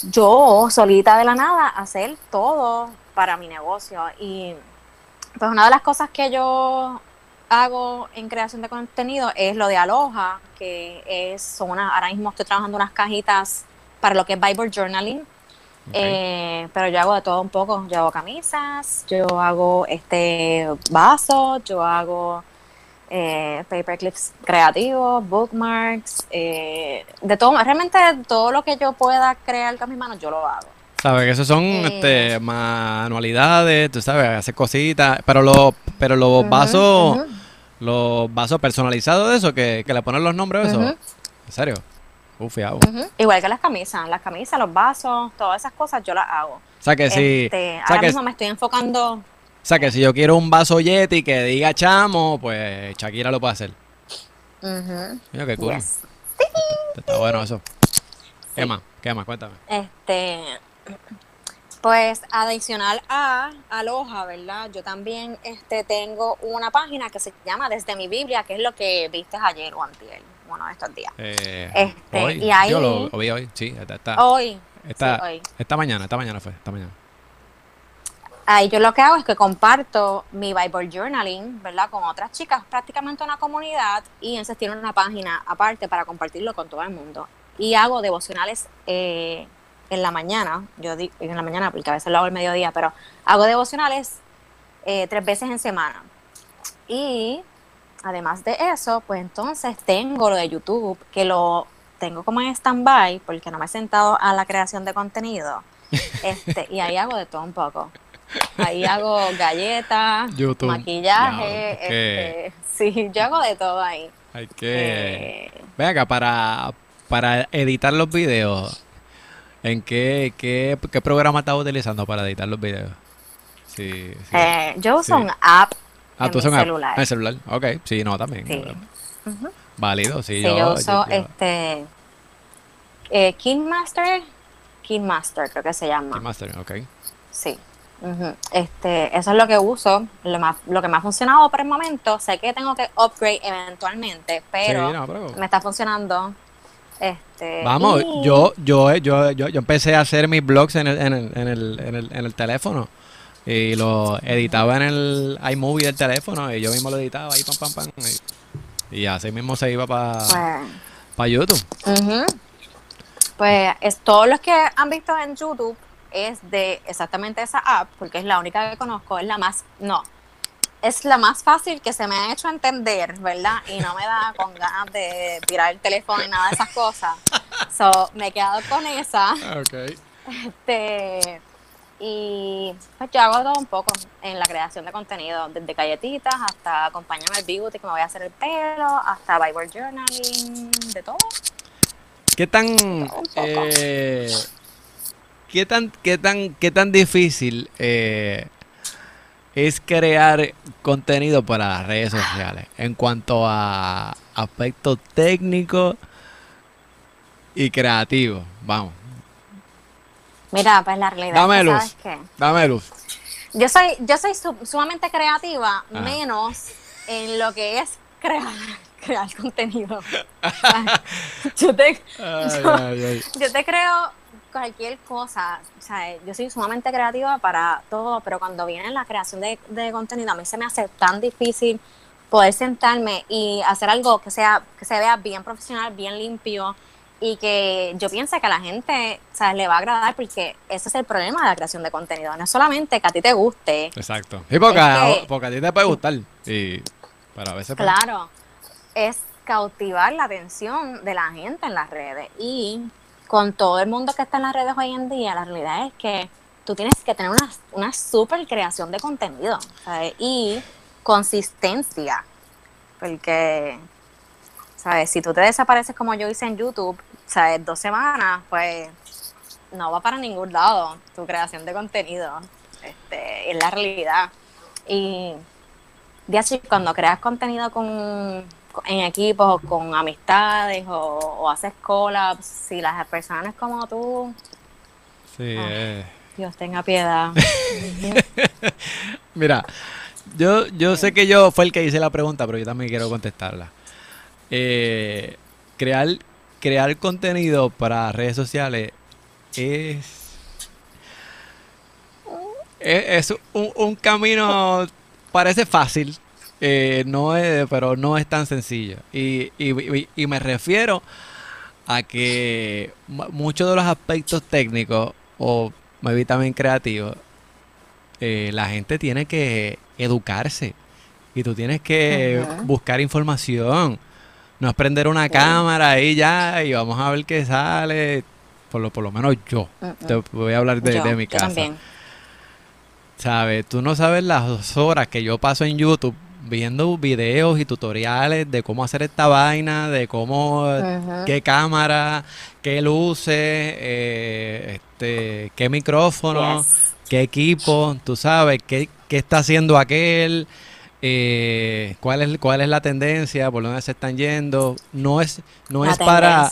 yo solita de la nada hacer todo para mi negocio y pues una de las cosas que yo hago en creación de contenido es lo de Aloha, que es son una, ahora mismo estoy trabajando unas cajitas para lo que es Bible Journaling, Eh, pero yo hago de todo un poco. Yo hago camisas, yo hago este vasos, yo hago eh, paperclips creativos, bookmarks, eh, de todo. Realmente todo lo que yo pueda crear con mis manos, yo lo hago. Sabes que esos son Eh. este, manualidades, tú sabes, hacer cositas, pero los, pero los vasos, los vasos personalizados de eso, que, que le ponen los nombres de eso. ¿En serio? Uf, fiao. ujú. Igual que las camisas, las camisas, los vasos, todas esas cosas yo las hago. O sea que si, Este, o sea ahora que, mismo me estoy enfocando. o sea que si yo quiero un vaso Yeti que diga chamo, pues Shakira lo puede hacer. ujú, Mira qué cool. yes. Está bueno eso. ¿Qué Sí. más? ¿Qué más? Cuéntame. Este, pues adicional a Aloha, ¿verdad? Yo también este, tengo una página que se llama Desde mi Biblia, que es lo que viste ayer o antier, uno de estos días. Eh, Este, hoy, y ahí- yo lo, lo vi hoy, sí, está, está- Hoy, esta, sí, hoy. esta mañana, esta mañana fue, esta mañana. Ahí yo lo que hago es que comparto mi Bible Journaling, ¿verdad? Con otras chicas, prácticamente una comunidad, y entonces tiene una página aparte para compartirlo con todo el mundo. Y hago devocionales eh, en la mañana, yo digo en la mañana porque a veces lo hago al mediodía, pero hago devocionales eh, tres veces en semana. Y además de eso, pues entonces tengo lo de YouTube, que lo tengo como en stand-by porque no me he sentado a la creación de contenido. [LAUGHS] Este, y ahí hago de todo un poco. Ahí hago galletas, YouTube. maquillaje, este, sí, yo hago de todo ahí. Hay que... Eh, acá, para, para editar los videos, ¿en qué, qué, qué programa estás utilizando para editar los videos? Sí, sí. eh, yo uso Sí. un app ah, en tú mi celular. Ah, en celular. Ok, sí, no, también. Sí. Válido, sí. Sí, yo, yo, uso yo- este eh, Kingmaster, Kingmaster creo que se llama. Master, ok. Sí. Este, eso es lo que uso, lo, más, lo que me ha funcionado por el momento. Sé que tengo que upgrade eventualmente, pero Sí, no, pero- me está funcionando. Este, Vamos, y- yo, yo, yo, yo, yo empecé a hacer mis blogs en el, en el, en el, en el, en el teléfono. Y lo editaba en el iMovie del teléfono y yo mismo lo editaba ahí, pam, pam, pam. Y, y así mismo se iba para Pues, YouTube. ujú. Pues es, todos los que han visto en YouTube es de exactamente esa app, porque es la única que conozco, es la más, no, es la más fácil que se me ha hecho entender, ¿verdad? Y no me da con ganas de tirar el teléfono y nada de esas cosas. So, me he quedado con esa. [LAUGHS] Ok. Este, y pues yo hago todo un poco en la creación de contenido, desde galletitas hasta acompañarme al beauty que me voy a hacer el pelo, hasta Bible Journaling, de todo. ¿Qué tan, eh, qué tan, qué tan, qué tan difícil eh, es crear contenido para las redes sociales en cuanto a aspectos técnicos y creativos? Vamos, Mira, pues la realidad Dame luz. ¿sabes qué? dame luz. Yo soy, yo soy su- sumamente creativa, Ajá. menos en lo que es crear, [LAUGHS] crear contenido. [LAUGHS] yo, te, Ay, yo- ay, ay. yo te creo cualquier cosa, o sea, yo soy sumamente creativa para todo, pero cuando viene la creación de, de contenido, a mí se me hace tan difícil poder sentarme y hacer algo que sea que se vea bien profesional, bien limpio y que yo piense que a la gente o sea, le va a agradar porque ese es el problema de la creación de contenido, no es solamente que a ti te guste, Exacto. Y porque, Es que- porque a ti te puede gustar. Y, pero a veces. pues, Claro, es cautivar la atención de la gente en las redes y con todo el mundo que está en las redes hoy en día, la realidad es que tú tienes que tener una, una super creación de contenido ¿sabes? y consistencia, porque, ¿sabes? Si tú te desapareces como yo hice en YouTube, ¿sabes? Dos semanas, pues no va para ningún lado tu creación de contenido, este, es la realidad. Y de así, cuando creas contenido con, en equipos o con amistades o, o haces collabs, si las personas como tú, Sí, Ah. eh. Dios tenga piedad. [LAUGHS] Mira, yo, yo sé que yo fue el que hice la pregunta, pero yo también quiero contestarla. Eh, crear, crear contenido para redes sociales es es, un, camino, parece fácil, eh, no es, pero no es tan sencillo. Y, y, me refiero a que muchos de los aspectos técnicos, o me vi también creativos, eh, la gente tiene que educarse. Y tú tienes que buscar información. No es prender una cámara ahí ya y vamos a ver qué sale. Por lo, por lo menos yo. Te voy a hablar de, mi casa. ¿Sabes? Tú no sabes las horas que yo paso en YouTube viendo videos y tutoriales de cómo hacer esta vaina, de cómo, qué cámara, qué luces, eh, este, qué micrófono, qué equipo, tú sabes, qué, qué está haciendo aquel eh, cuál es cuál es la tendencia, por dónde se están yendo. No es no es para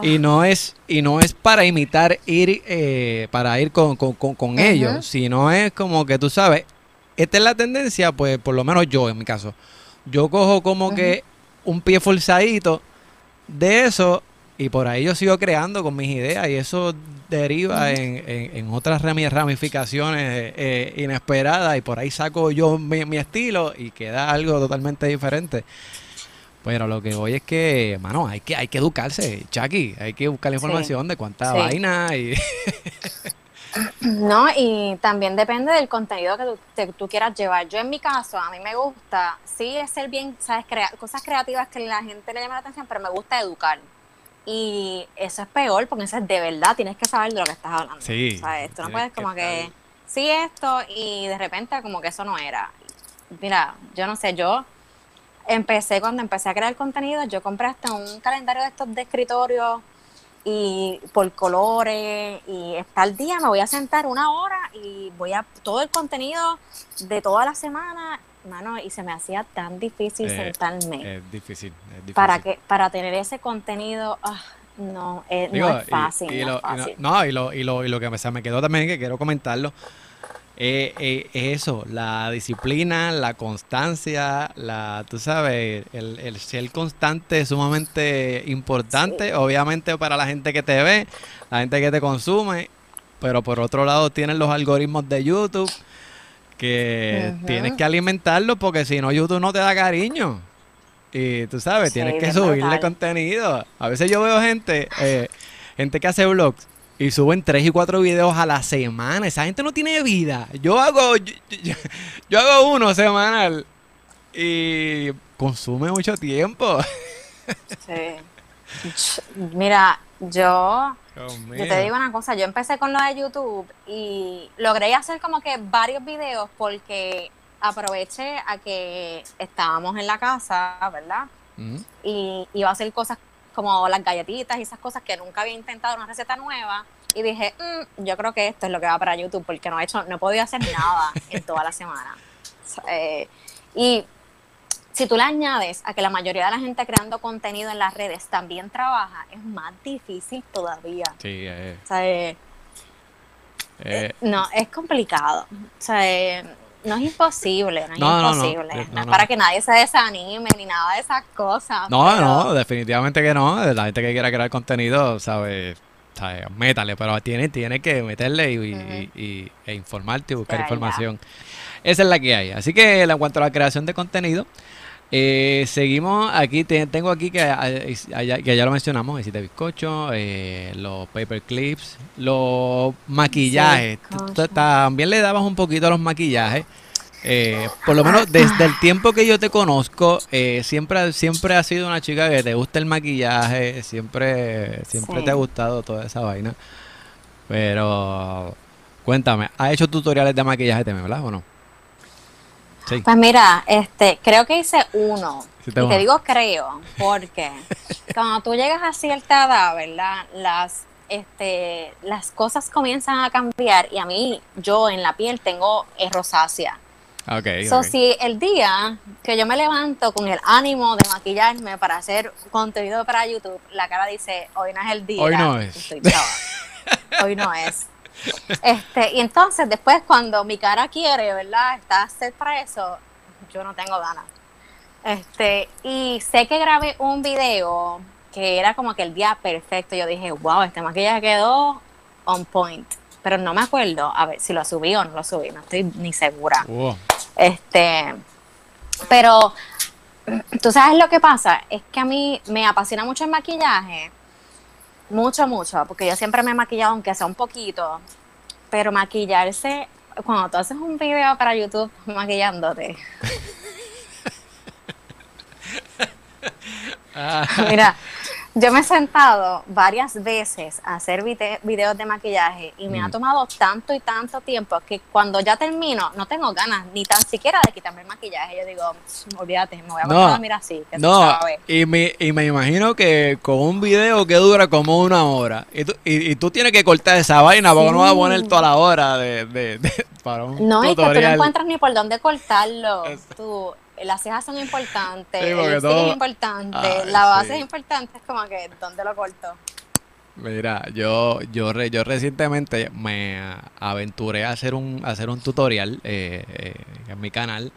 y no es y no es para imitar ir eh, para ir con, ellos, sino es como que tú sabes, esta es la tendencia, pues por lo menos yo en mi caso, yo cojo como que un pie forzadito de eso y por ahí yo sigo creando con mis ideas y eso deriva en, en, otras ramificaciones eh, inesperadas y por ahí saco yo mi, estilo y queda algo totalmente diferente. Pero lo que voy es que, mano, hay que, hay que educarse, Chucky, hay que buscar la información de cuánta vaina y... [LAUGHS] No, y también depende del contenido que tú, tú, quieras llevar. Yo en mi caso, a mí me gusta, sí, es ser bien, sabes, crear cosas creativas que la gente le llama la atención, pero me gusta educar. Y eso es peor porque eso es de verdad, tienes que saber de lo que estás hablando. Sí. ¿sabes? Tú no puedes como que, sí esto y de repente como que eso no era. Mira, yo no sé, yo empecé cuando empecé a crear contenido, yo compré hasta un calendario de estos de escritorio y por colores y está el día me voy a sentar una hora y voy a todo el contenido de toda la semana mano, y se me hacía tan difícil eh, sentarme. Es difícil, es difícil. Para, que, para tener ese contenido, ah, no, eh, no es fácil. Y, lo, no, y, lo, y, lo, y lo que me, me quedó también, que quiero comentarlo, eh, es eso, la disciplina, la constancia, la, tú sabes, el, el ser constante es sumamente importante, obviamente para la gente que te ve, la gente que te consume, pero por otro lado tienen los algoritmos de YouTube que tienes que alimentarlo porque si no YouTube no te da cariño. Y tú sabes, tienes que subirle contenido. A veces yo veo gente, eh, gente que hace vlogs y suben tres y cuatro videos a la semana. Esa gente no tiene vida. Yo hago, yo, hago uno semanal y consume mucho tiempo. Sí. Mira, yo yo te digo una cosa, yo empecé con lo de YouTube y logré hacer como que varios videos porque aproveché a que estábamos en la casa, ¿verdad? Y iba a hacer cosas como las galletitas y esas cosas que nunca había intentado una receta nueva y dije, mm, yo creo que esto es lo que va para YouTube porque no he hecho, no he podido hacer nada en toda la semana. [LAUGHS] Eh, y si tú le añades a que la mayoría de la gente creando contenido en las redes también trabaja, es más difícil todavía. Sí, eh. o sea, eh, eh, no, es complicado. O sea, no es imposible, no es imposible. No, es para que nadie se desanime ni nada de esas cosas. No, no, definitivamente que no. La gente que quiera crear contenido, sabe, sabe métale, pero tiene, tiene que meterle y, e informarte y buscar información. Esa es la que hay. Así que en cuanto a la creación de contenido, eh, seguimos aquí, tengo aquí que, que ya lo mencionamos, el de bizcocho, eh, los paper clips, los maquillajes. También le dabas un poquito a los maquillajes. Eh, por lo menos desde el tiempo que yo te conozco, eh, siempre, siempre has sido una chica que te gusta el maquillaje, siempre, siempre te ha gustado toda esa vaina. Pero cuéntame, ¿has hecho tutoriales de maquillaje también, verdad o no? Pues mira, este, creo que hice uno. y te digo creo, porque [LAUGHS] cuando tú llegas a cierta edad, ¿verdad? Las, este, las cosas comienzan a cambiar y a mí, yo en la piel tengo rosácea. Okay, so, si el día que yo me levanto con el ánimo de maquillarme para hacer contenido para YouTube, la cara dice, hoy no es el día. Hoy no es. [LAUGHS] hoy no es. Este, y entonces después cuando mi cara quiere, ¿verdad? Está set para eso, yo no tengo ganas. Este, y sé que grabé un video que era como que el día perfecto. Yo dije, wow, este maquillaje quedó on point. Pero no me acuerdo, a ver si lo subí o no lo subí, no estoy ni segura. Este, pero tú sabes lo que pasa, es que a mí me apasiona mucho el maquillaje, mucho, mucho, porque yo siempre me he maquillado, aunque sea un poquito, pero maquillarse, cuando tú haces un video para YouTube maquillándote. [LAUGHS] Ah. Mira, yo me he sentado varias veces a hacer videos de maquillaje y me ha mm. tomado tanto y tanto tiempo que cuando ya termino no tengo ganas ni tan siquiera de quitarme el maquillaje. Yo digo, olvídate, me voy a poner a mirar así. no, y me, y me imagino que con un video que dura como una hora y tú, y, tú tienes que cortar esa vaina porque no vas a poner toda la hora de, de, para un No, y que tú no encuentras ni por dónde cortarlo. Tú, las cejas son importantes, el es importante, ah, la base es importante, es como que, ¿dónde lo corto? Mira, yo, yo, yo recientemente me aventuré a hacer un, hacer un tutorial eh, eh, en mi canal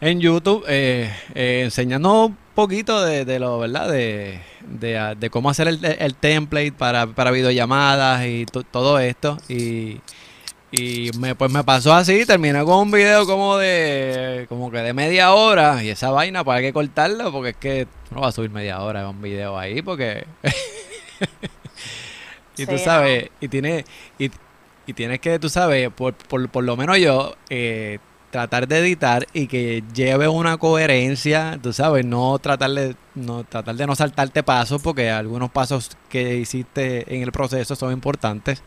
en YouTube, eh, enseñando un poquito de, lo, ¿verdad? De, de, cómo hacer el, el template para, para videollamadas y todo esto. Y, y me, pues me pasó así, terminé con un video como de como que de media hora y esa vaina pues hay que cortarlo porque es que no va a subir media hora un video ahí porque [LAUGHS] y tú sabes, y tiene y, y, tienes que, tú sabes, por, por, por lo menos yo eh, tratar de editar y que lleve una coherencia, tú sabes, no tratar de no tratar de no saltarte pasos porque algunos pasos que hiciste en el proceso son importantes.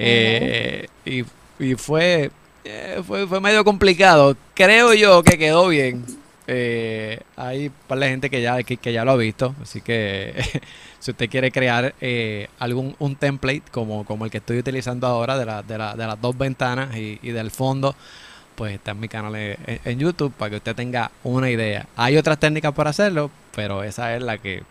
Eh, y, y fue, eh, fue, fue medio complicado. Creo yo que quedó bien. Eh, hay para la gente que ya, que, ya lo ha visto. Así que [LAUGHS] si usted quiere crear algún un template como, como el que estoy utilizando ahora de, la, de, la, de las dos ventanas y, del fondo, pues está en mi canal en, YouTube para que usted tenga una idea. Hay otras técnicas para hacerlo, pero esa es la que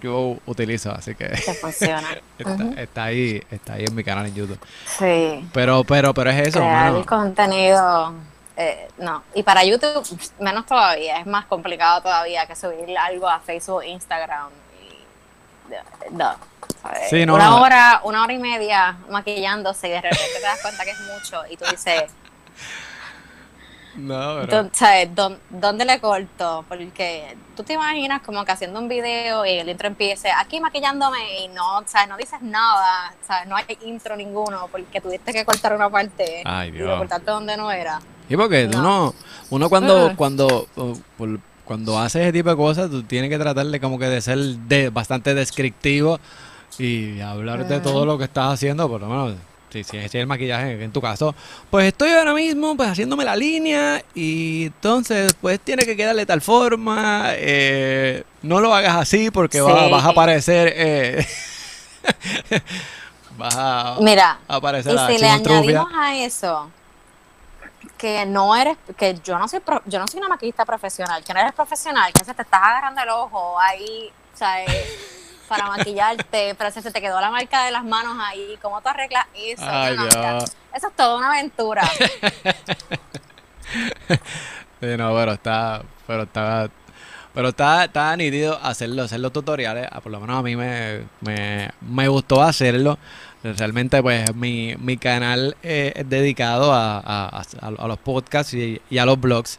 yo utilizo, así que funciona. [LAUGHS] está, ahí, está ahí en mi canal en YouTube. Sí. Pero, pero, pero es eso. Crear el contenido, eh, no. Y para YouTube menos todavía, es más complicado todavía que subir algo a Facebook, Instagram. Y, no. una hora, una hora y media maquillándose y de repente te das cuenta que es mucho y tú dices no, Entonces, ¿dónde le corto? Porque tú te imaginas como que haciendo un video y el intro empiece aquí maquillándome y no, ¿sabes? No dices nada, ¿sabes? No hay intro ninguno porque tuviste que cortar una parte Ay, Dios. y lo cortaste donde no era. Y porque uno, uno cuando, cuando, uh, cuando hace ese tipo de cosas, tú tienes que tratar de como que de ser de, bastante descriptivo y hablar de todo lo que estás haciendo, por lo menos si, si es el maquillaje en tu caso, pues estoy ahora mismo pues haciéndome la línea y entonces pues tiene que quedarle tal forma, eh, no lo hagas así porque vas a aparecer... Eh, [LAUGHS] vas a, Mira, aparecer y si le añadimos a eso que no eres, que yo no soy, yo no soy una maquillista profesional, que no eres profesional, que se te estás agarrando el ojo ahí, o sea, eh, [LAUGHS] para maquillarte, [LAUGHS] pero se te quedó la marca de las manos ahí, ¿cómo tú arreglas eso? eso es toda una aventura. [LAUGHS] sí, no, pero está, pero está, pero está, está nítido hacerlo, hacer los tutoriales, ah, por lo menos a mí me, me, gustó hacerlo. Realmente, pues, mi, mi canal es dedicado a, a, a, los podcasts y, a los blogs.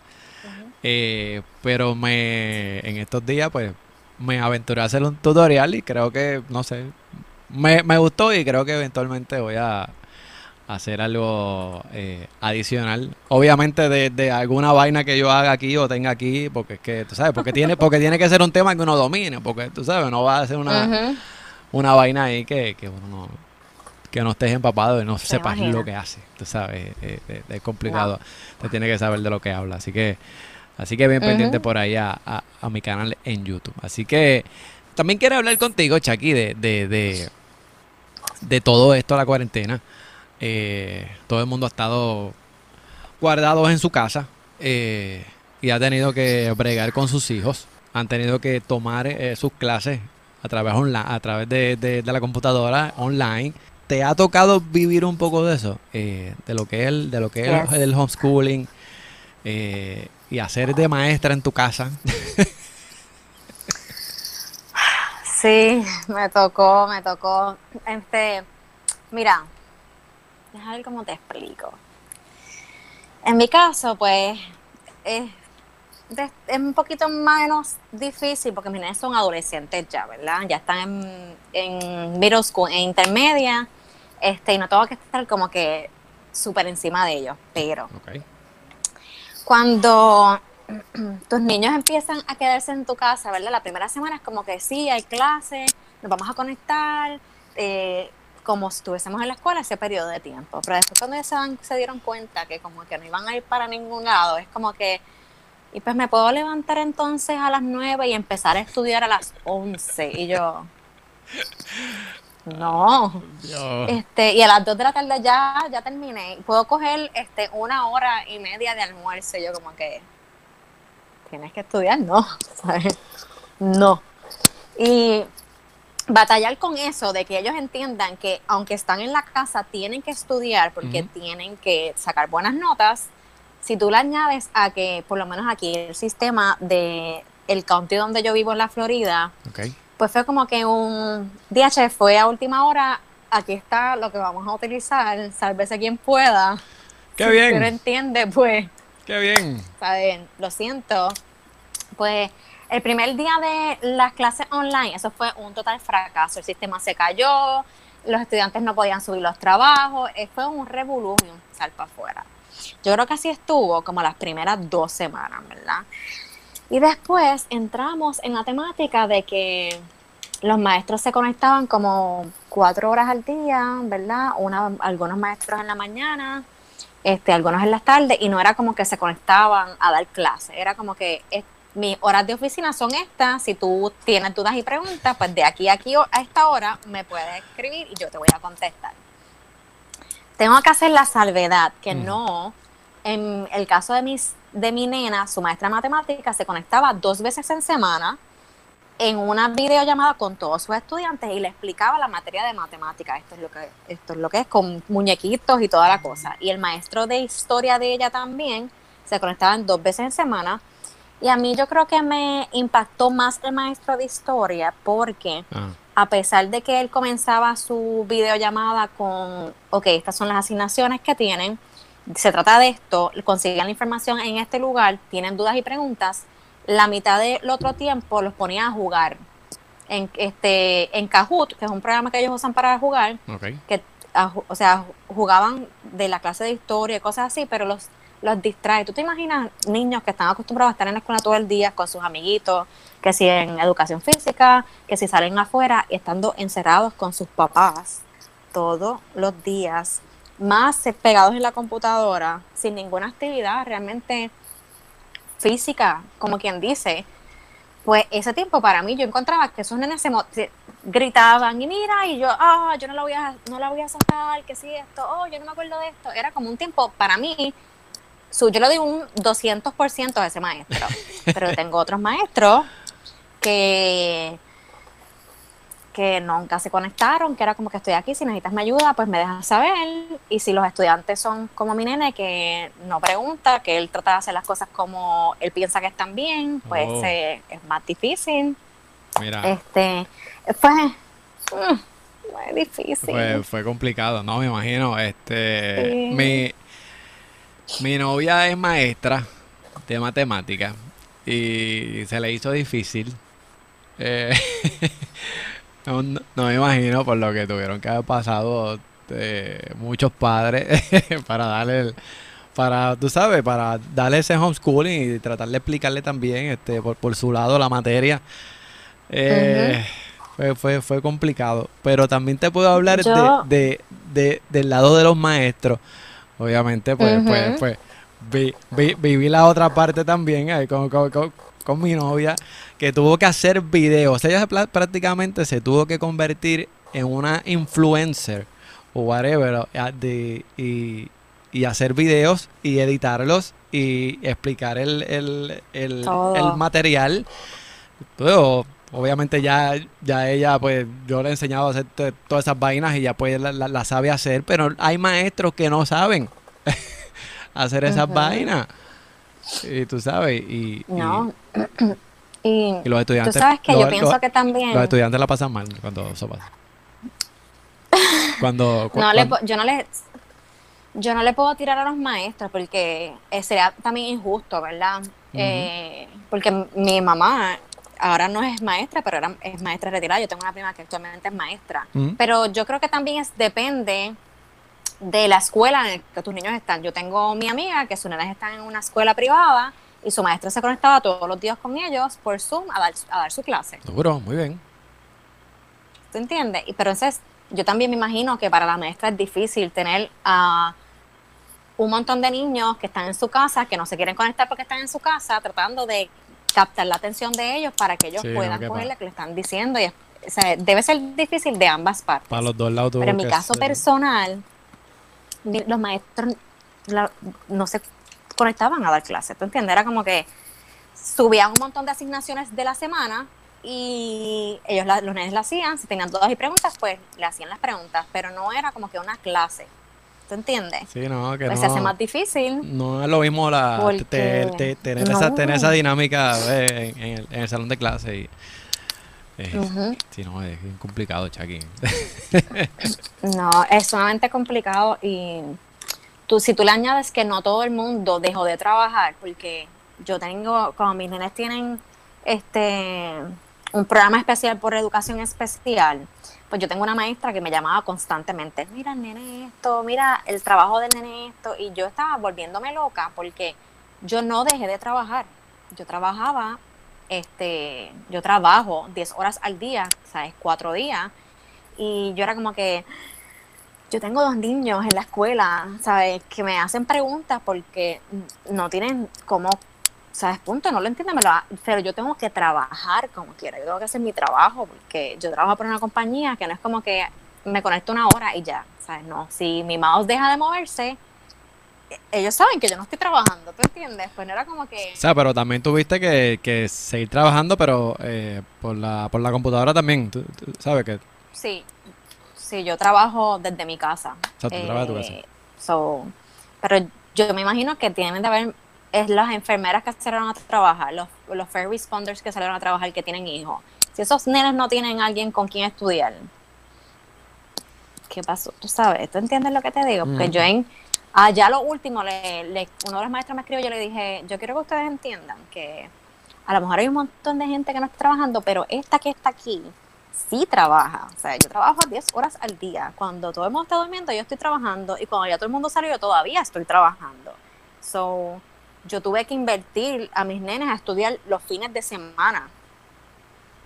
Eh, pero me en estos días, pues, me aventuré a hacer un tutorial y creo que, no sé, me, gustó y creo que eventualmente voy a hacer algo eh, adicional. Obviamente de, alguna vaina que yo haga aquí o tenga aquí, porque es que, tú sabes, porque tiene, porque tiene que ser un tema que uno domine, porque tú sabes, no va a hacer una, una vaina ahí que, que uno no, que no estés empapado y no sepas lo que hace, tú sabes, eh, eh, es, complicado, te tiene que saber de lo que habla, así que Así que bien pendiente por ahí a, mi canal en YouTube. Así que también quiero hablar contigo, Chucky, de, de, de, todo esto, la cuarentena. Eh, todo el mundo ha estado guardados en su casa eh, y ha tenido que bregar con sus hijos. Han tenido que tomar eh, sus clases a través, a través de, la computadora online. ¿Te ha tocado vivir un poco de eso? de lo que es de lo que es el homeschooling y hacer de maestra en tu casa? [LAUGHS] Sí, me tocó, me tocó. Este, mira, déjame ver cómo te explico. En mi caso, pues, es, es un poquito menos difícil porque mis nenes son adolescentes ya, ¿verdad? Ya están en, en middle school, en intermedia, este, y no tengo que estar como que súper encima de ellos, pero cuando [CLEARS THROAT] tus niños empiezan a quedarse en tu casa, ¿verdad? La primera semana es como que sí, hay clase, nos vamos a conectar, eh, como si estuviésemos en la escuela ese periodo de tiempo. Pero después cuando ya se, se dieron cuenta que como que no iban a ir para ningún lado, es como que, y pues me puedo levantar entonces a las 9 y empezar a estudiar a las 11. Y yo, no. Este, y a las 2 de la tarde ya, ya terminé. Puedo coger este, una hora y media de almuerzo. Yo como que, tienes que estudiar, no, [LAUGHS] ¿sabes? No. Y batallar con eso, de que ellos entiendan que aunque están en la casa, tienen que estudiar porque tienen que sacar buenas notas. Si tú le añades a que, por lo menos aquí, el sistema de el county donde yo vivo en la Florida, pues fue como que un DH fue a última hora, aquí está lo que vamos a utilizar, sálvese quien pueda. Qué bien. Si no entiende, pues Qué bien. Está bien, lo siento. Pues el primer día de las clases online, eso fue un total fracaso. El sistema se cayó, los estudiantes no podían subir los trabajos, eh, fue un revolución sal para afuera. Yo creo que así estuvo como las primeras dos semanas, ¿verdad? Y después entramos en la temática de que los maestros se conectaban como cuatro horas al día, ¿verdad? Una, algunos maestros en la mañana, este, algunos en las tardes, y no era como que se conectaban a dar clase, era como que mis horas de oficina son estas, si tú tienes dudas y preguntas, pues de aquí a aquí a esta hora me puedes escribir y yo te voy a contestar. Tengo que hacer la salvedad que mm. no, en el caso de, mis, de mi nena, su maestra de matemáticas se conectaba dos veces en semana, en una videollamada con todos sus estudiantes y le explicaba la materia de matemática. Esto es lo que, esto es lo que es con muñequitos y toda la cosa. Y el maestro de historia de ella también se conectaban dos veces en semana. Y a mí yo creo que me impactó más el maestro de historia porque ah. a pesar de que él comenzaba su videollamada con, ok, estas son las asignaciones que tienen, se trata de esto, consiguen la información en este lugar, tienen dudas y preguntas, la mitad del otro tiempo los ponía a jugar. En este en Kahoot, que es un programa que ellos usan para jugar, que o sea, jugaban de la clase de historia y cosas así, pero los los distrae. ¿Tú te imaginas niños que están acostumbrados a estar en la escuela todo el día con sus amiguitos, que si en educación física, que si salen afuera y estando encerrados con sus papás todos los días, más pegados en la computadora, sin ninguna actividad, realmente física, como quien dice, pues ese tiempo para mí yo encontraba que esos nenes se, gritaban y mira y yo, ah, yo no la voy a no la voy a sacar, que sí esto, oh, yo no me acuerdo de esto, era como un tiempo para mí su, yo le doy un 200% a ese maestro, pero tengo otros maestros que que nunca se conectaron, que era como que estoy aquí, si necesitas mi ayuda, pues me dejas saber. Y si los estudiantes son como mi nene, que no pregunta, que él trata de hacer las cosas como él piensa que están bien, pues oh. eh, es más difícil. Mira. Este, fue mm, difícil. Fue, complicado, ¿no? Me imagino. Este, mi, mi novia es maestra de matemáticas y se le hizo difícil. Eh, [LAUGHS] No, me imagino por lo que tuvieron que haber pasado eh, muchos padres [LAUGHS] para darle el, para, tú sabes, para darle ese homeschooling y tratar de explicarle también este, por, su lado la materia. Eh, fue, fue, fue, complicado. Pero también te puedo hablar de, de, del lado de los maestros. Obviamente, pues, pues, pues viví la otra parte también, eh, con, con mi novia que tuvo que hacer videos. Ella prácticamente se tuvo que convertir en una influencer o whatever y, hacer videos y editarlos y explicar el, el, el, material. Pero, obviamente ya, ya ella, pues yo le he enseñado a hacer todas esas vainas y ya pues la, sabe hacer, pero hay maestros que no saben [LAUGHS] hacer esas vainas. Y tú sabes, y, no. Y, los estudiantes. Tú sabes que yo los- pienso los- que también. Los estudiantes la pasan mal cuando eso pasa. [LAUGHS] Cuando. cu- no le, cuando- po- yo no le yo no le puedo tirar a los maestros porque eh, sería también injusto, ¿verdad? Eh, porque mi mamá ahora no es maestra, pero era, es maestra retirada. Yo tengo una prima que actualmente es maestra. Pero yo creo que también es depende de la escuela en la que tus niños están. Yo tengo mi amiga que sus nenes están en una escuela privada y su maestra se conectaba todos los días con ellos por Zoom a dar, a dar su clase. Seguro, muy bien. ¿Tú entiendes? Y, pero entonces, yo también me imagino que para la maestra es difícil tener a un montón de niños que están en su casa, que no se quieren conectar porque están en su casa, tratando de captar la atención de ellos para que ellos Sí, no, puedan que coger lo que le están diciendo. Y, o sea, debe ser difícil de ambas partes. Para los dos lados Pero en mi caso personal, los maestros la- no se conectaban a dar clases, ¿tú entiendes? Era como que subían un montón de asignaciones de la semana y ellos, la- los nenes la hacían, si tenían dudas y preguntas, pues le hacían las preguntas, pero no era como que una clase, ¿tú entiendes? Sí, no, que Pues no. se hace más difícil. No es lo mismo la, Porque- te- te- tener, no. esa, tener esa dinámica eh, en, en el, en el salón de clase. Y, eh. Sí, no, es complicado, Chucky. [LAUGHS] No, es sumamente complicado y tú, si tú le añades que no todo el mundo dejó de trabajar, porque yo tengo, como mis nenes tienen este un programa especial por educación especial, pues yo tengo una maestra que me llamaba constantemente, mira el nene esto, mira el trabajo del nene esto, y yo estaba volviéndome loca porque yo no dejé de trabajar, yo trabajaba, este, yo trabajo 10 horas al día, ¿sabes? Cuatro días, y yo era como que, yo tengo dos niños en la escuela, ¿sabes? Que me hacen preguntas porque no tienen cómo, ¿sabes? Punto, no lo entienden, pero yo tengo que trabajar como quiera, yo tengo que hacer mi trabajo porque yo trabajo por una compañía que no es como que me conecto una hora y ya, ¿sabes? No, si mi mouse deja de moverse, e- ellos saben que yo no estoy trabajando, ¿tú entiendes? Pues no era como que... O sea, pero también tuviste que, que seguir trabajando, pero eh, por, la, por la computadora también. Tú, tú sabes que Sí, sí, yo trabajo desde mi casa. O sea, tú trabajas de tu casa. Eh, so, pero yo me imagino que tienen de haber es las enfermeras que salieron a trabajar, los, los first responders que salieron a trabajar que tienen hijos. Si esos nenes no tienen alguien con quien estudiar, ¿qué pasó? Tú sabes, ¿tú entiendes lo que te digo? Porque yo en allá lo último, le, le- uno de los maestros me escribió, yo le dije, yo quiero que ustedes entiendan que a lo mejor hay un montón de gente que no está trabajando, pero esta que está aquí sí trabaja. O sea, yo trabajo 10 horas al día. Cuando todo el mundo está durmiendo, yo estoy trabajando. Y cuando ya todo el mundo salió, yo todavía estoy trabajando. So, yo tuve que invertir a mis nenes a estudiar los fines de semana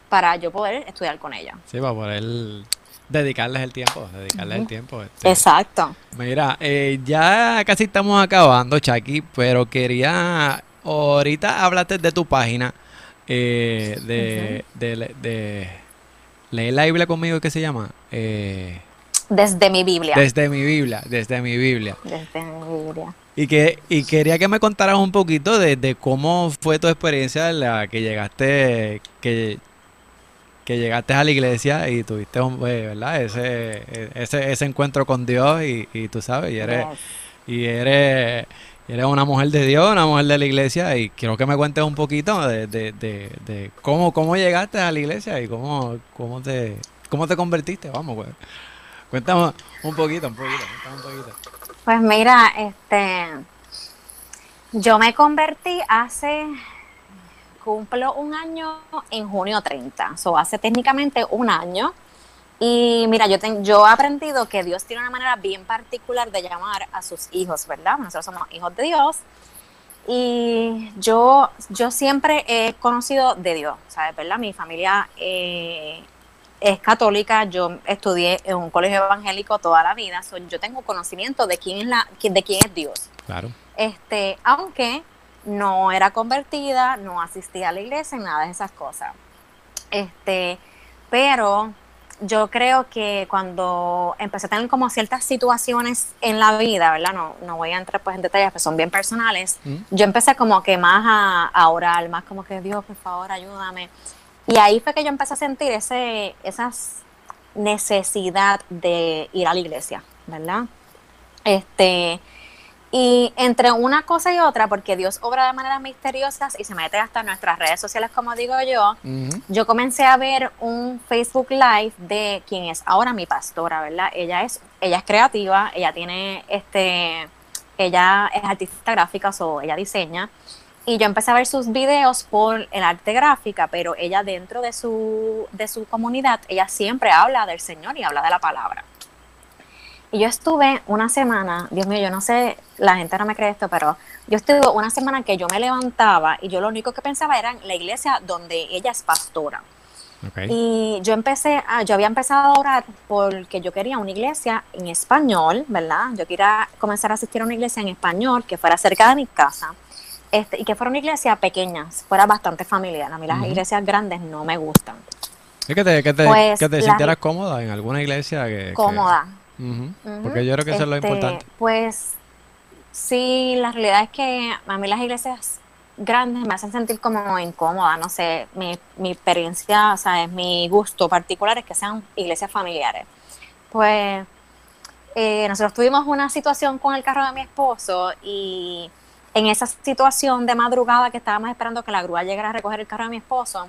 para yo poder estudiar con ellas. sí, para poder dedicarles el tiempo. Dedicarles el tiempo. este. Exacto. Mira, eh, ya casi estamos acabando, Chucky, pero quería. Ahorita hablaste de tu página. eh, de, de, de, Leer la Biblia conmigo, ¿qué se llama? Eh, Desde mi Biblia. desde mi Biblia, desde mi Biblia. Desde mi Biblia. Y que y quería que me contaras un poquito de, de cómo fue tu experiencia en la que llegaste que, que llegaste a la iglesia y tuviste un, eh, ¿verdad? Ese, ese, ese encuentro con Dios y, y tú sabes, y eres, Yes. y eres, eres una mujer de Dios, una mujer de la iglesia y quiero que me cuentes un poquito de, de, de, cómo, cómo llegaste a la iglesia y cómo, cómo te cómo te convertiste, vamos, pues. Cuéntame un poquito, un poquito, un poquito. Pues mira, este, yo me convertí hace, cumplo un año en junio 30, o hace técnicamente un año. Y mira, yo, ten- yo he aprendido que Dios tiene una manera bien particular de llamar a sus hijos, ¿verdad? Nosotros somos hijos de Dios. Y yo, yo siempre he conocido de Dios, ¿sabes? ¿Verdad? Mi familia eh, es católica, yo estudié en un colegio evangélico toda la vida, so, yo tengo conocimiento de quién es la, de quién es Dios. Claro. Este, aunque no era convertida, no asistía a la iglesia, nada de esas cosas. Este, pero yo creo que cuando empecé a tener como ciertas situaciones en la vida, ¿verdad? No, no voy a entrar pues en detalles, pero son bien personales. Mm. Yo empecé como que más a, a orar, más como que Dios, por favor, ayúdame. Y ahí fue que yo empecé a sentir ese, esas necesidad de ir a la iglesia, ¿verdad? Este, Y entre una cosa y otra, porque Dios obra de maneras misteriosas y se mete hasta en nuestras redes sociales, como digo yo, yo comencé a ver un Facebook Live de quien es ahora mi pastora, ¿verdad? Ella es, ella es creativa, ella tiene este, ella es artista gráfica, o ella diseña. Y yo empecé a ver sus videos por el arte gráfica, pero ella dentro de su, de su comunidad, ella siempre habla del Señor y habla de la palabra. Y yo estuve una semana, Dios mío, yo no sé, la gente no me cree esto, pero yo estuve una semana que yo me levantaba y yo lo único que pensaba era en la iglesia donde ella es pastora. Y yo empecé, a, yo había empezado a orar porque yo quería una iglesia en español, ¿verdad? Yo quería comenzar a asistir a una iglesia en español que fuera cerca de mi casa este, y que fuera una iglesia pequeña, fuera bastante familiar. A mí las iglesias grandes no me gustan. Es que te, que te, pues que te sintieras cómoda en alguna iglesia que... Cómoda. Porque yo creo que eso es lo este, importante. Pues sí, la realidad es que a mí las iglesias grandes me hacen sentir como incómoda, no sé, mi, mi experiencia, o sea, es mi gusto particular es que sean iglesias familiares. Pues eh, nosotros tuvimos una situación con el carro de mi esposo y en esa situación de madrugada que estábamos esperando que la grúa llegara a recoger el carro de mi esposo,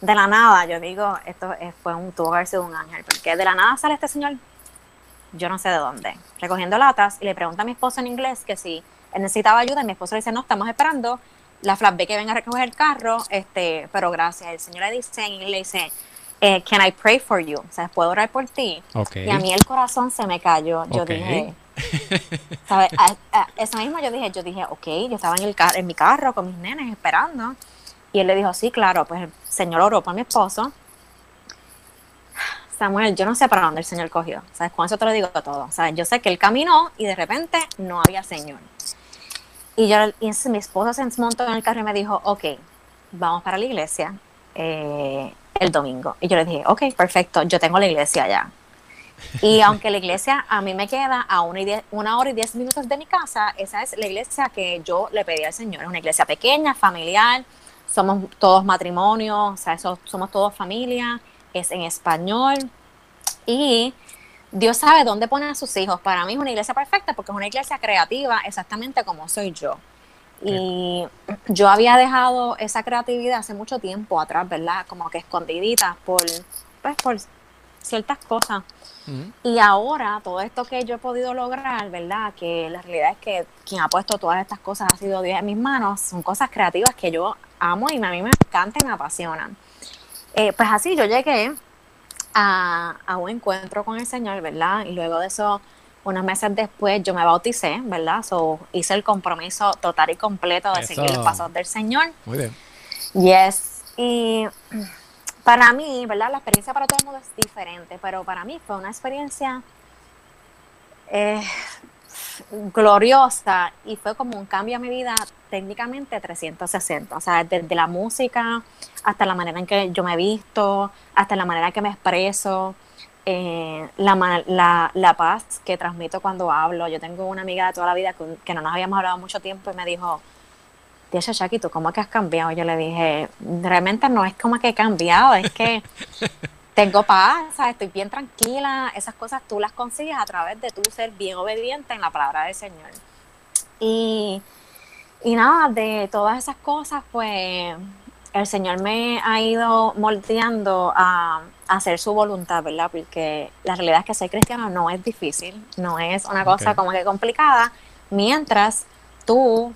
de la nada, yo digo, esto fue un, tuvo que haber sido un ángel, porque de la nada sale este señor yo no sé de dónde, recogiendo latas y le pregunta a mi esposo en inglés que si él necesitaba ayuda y mi esposo le dice, no, estamos esperando la flatbed que venga a recoger el carro, este, pero gracias. El señor le dice y le dice, eh, can I pray for you? O sea, ¿puedo orar por ti? Y a mí el corazón se me cayó. Yo dije, [LAUGHS] ¿sabes? eso mismo yo dije, yo dije, ok, yo estaba en, el en mi carro con mis nenes esperando. Y él le dijo, sí, claro, pues el señor oró por mi esposo Samuel, yo no sé para dónde el Señor cogió. ¿Sabes? Con eso te lo digo todo. ¿Sabes? Yo sé que él caminó y de repente no había Señor. Y yo, y mi esposa se montó en el carro y me dijo, ok, vamos para la iglesia eh, el domingo. Y yo le dije, ok, perfecto, yo tengo la iglesia ya. Y [LAUGHS] aunque la iglesia a mí me queda a una, y una hora y diez minutos de mi casa, esa es la iglesia que yo le pedí al Señor. Es una iglesia pequeña, familiar, somos todos matrimonios, o sea, somos todos familia es en español y Dios sabe dónde pone a sus hijos. Para mí es una iglesia perfecta porque es una iglesia creativa exactamente como soy yo. Y yo había dejado esa creatividad hace mucho tiempo atrás, ¿verdad? Como que escondidita por, pues, por ciertas cosas. Y ahora todo esto que yo he podido lograr, ¿verdad? Que la realidad es que quien ha puesto todas estas cosas ha sido Dios en mis manos. Son cosas creativas que yo amo y a mí me encantan y me apasionan. Eh, pues así yo llegué a, un encuentro con el Señor, ¿verdad? Y luego de eso, unos meses después, yo me bauticé, ¿verdad? So, hice el compromiso total y completo de seguir los pasos del Señor. Muy bien. Yes. Y [CLEARS THROAT] para mí, ¿verdad? La experiencia para todo el mundo es diferente, pero para mí fue una experiencia eh, gloriosa y fue como un cambio a mi vida técnicamente 360, o sea, desde la música hasta la manera en que yo me he visto, hasta la manera en que me expreso, eh, la, la, la, paz que transmito cuando hablo. Yo tengo una amiga de toda la vida que, no nos habíamos hablado mucho tiempo y me dijo, tía Shaki, ¿tú cómo que has cambiado? yo le dije, realmente no es como que he cambiado, es que [LAUGHS] tengo paz, estoy bien tranquila, esas cosas tú las consigues a través de tú ser bien obediente en la palabra del Señor. Y, y nada, de todas esas cosas, pues el Señor me ha ido moldeando a, hacer su voluntad, ¿verdad? Porque la realidad es que ser cristiano no es difícil, no es una cosa como que complicada, mientras tú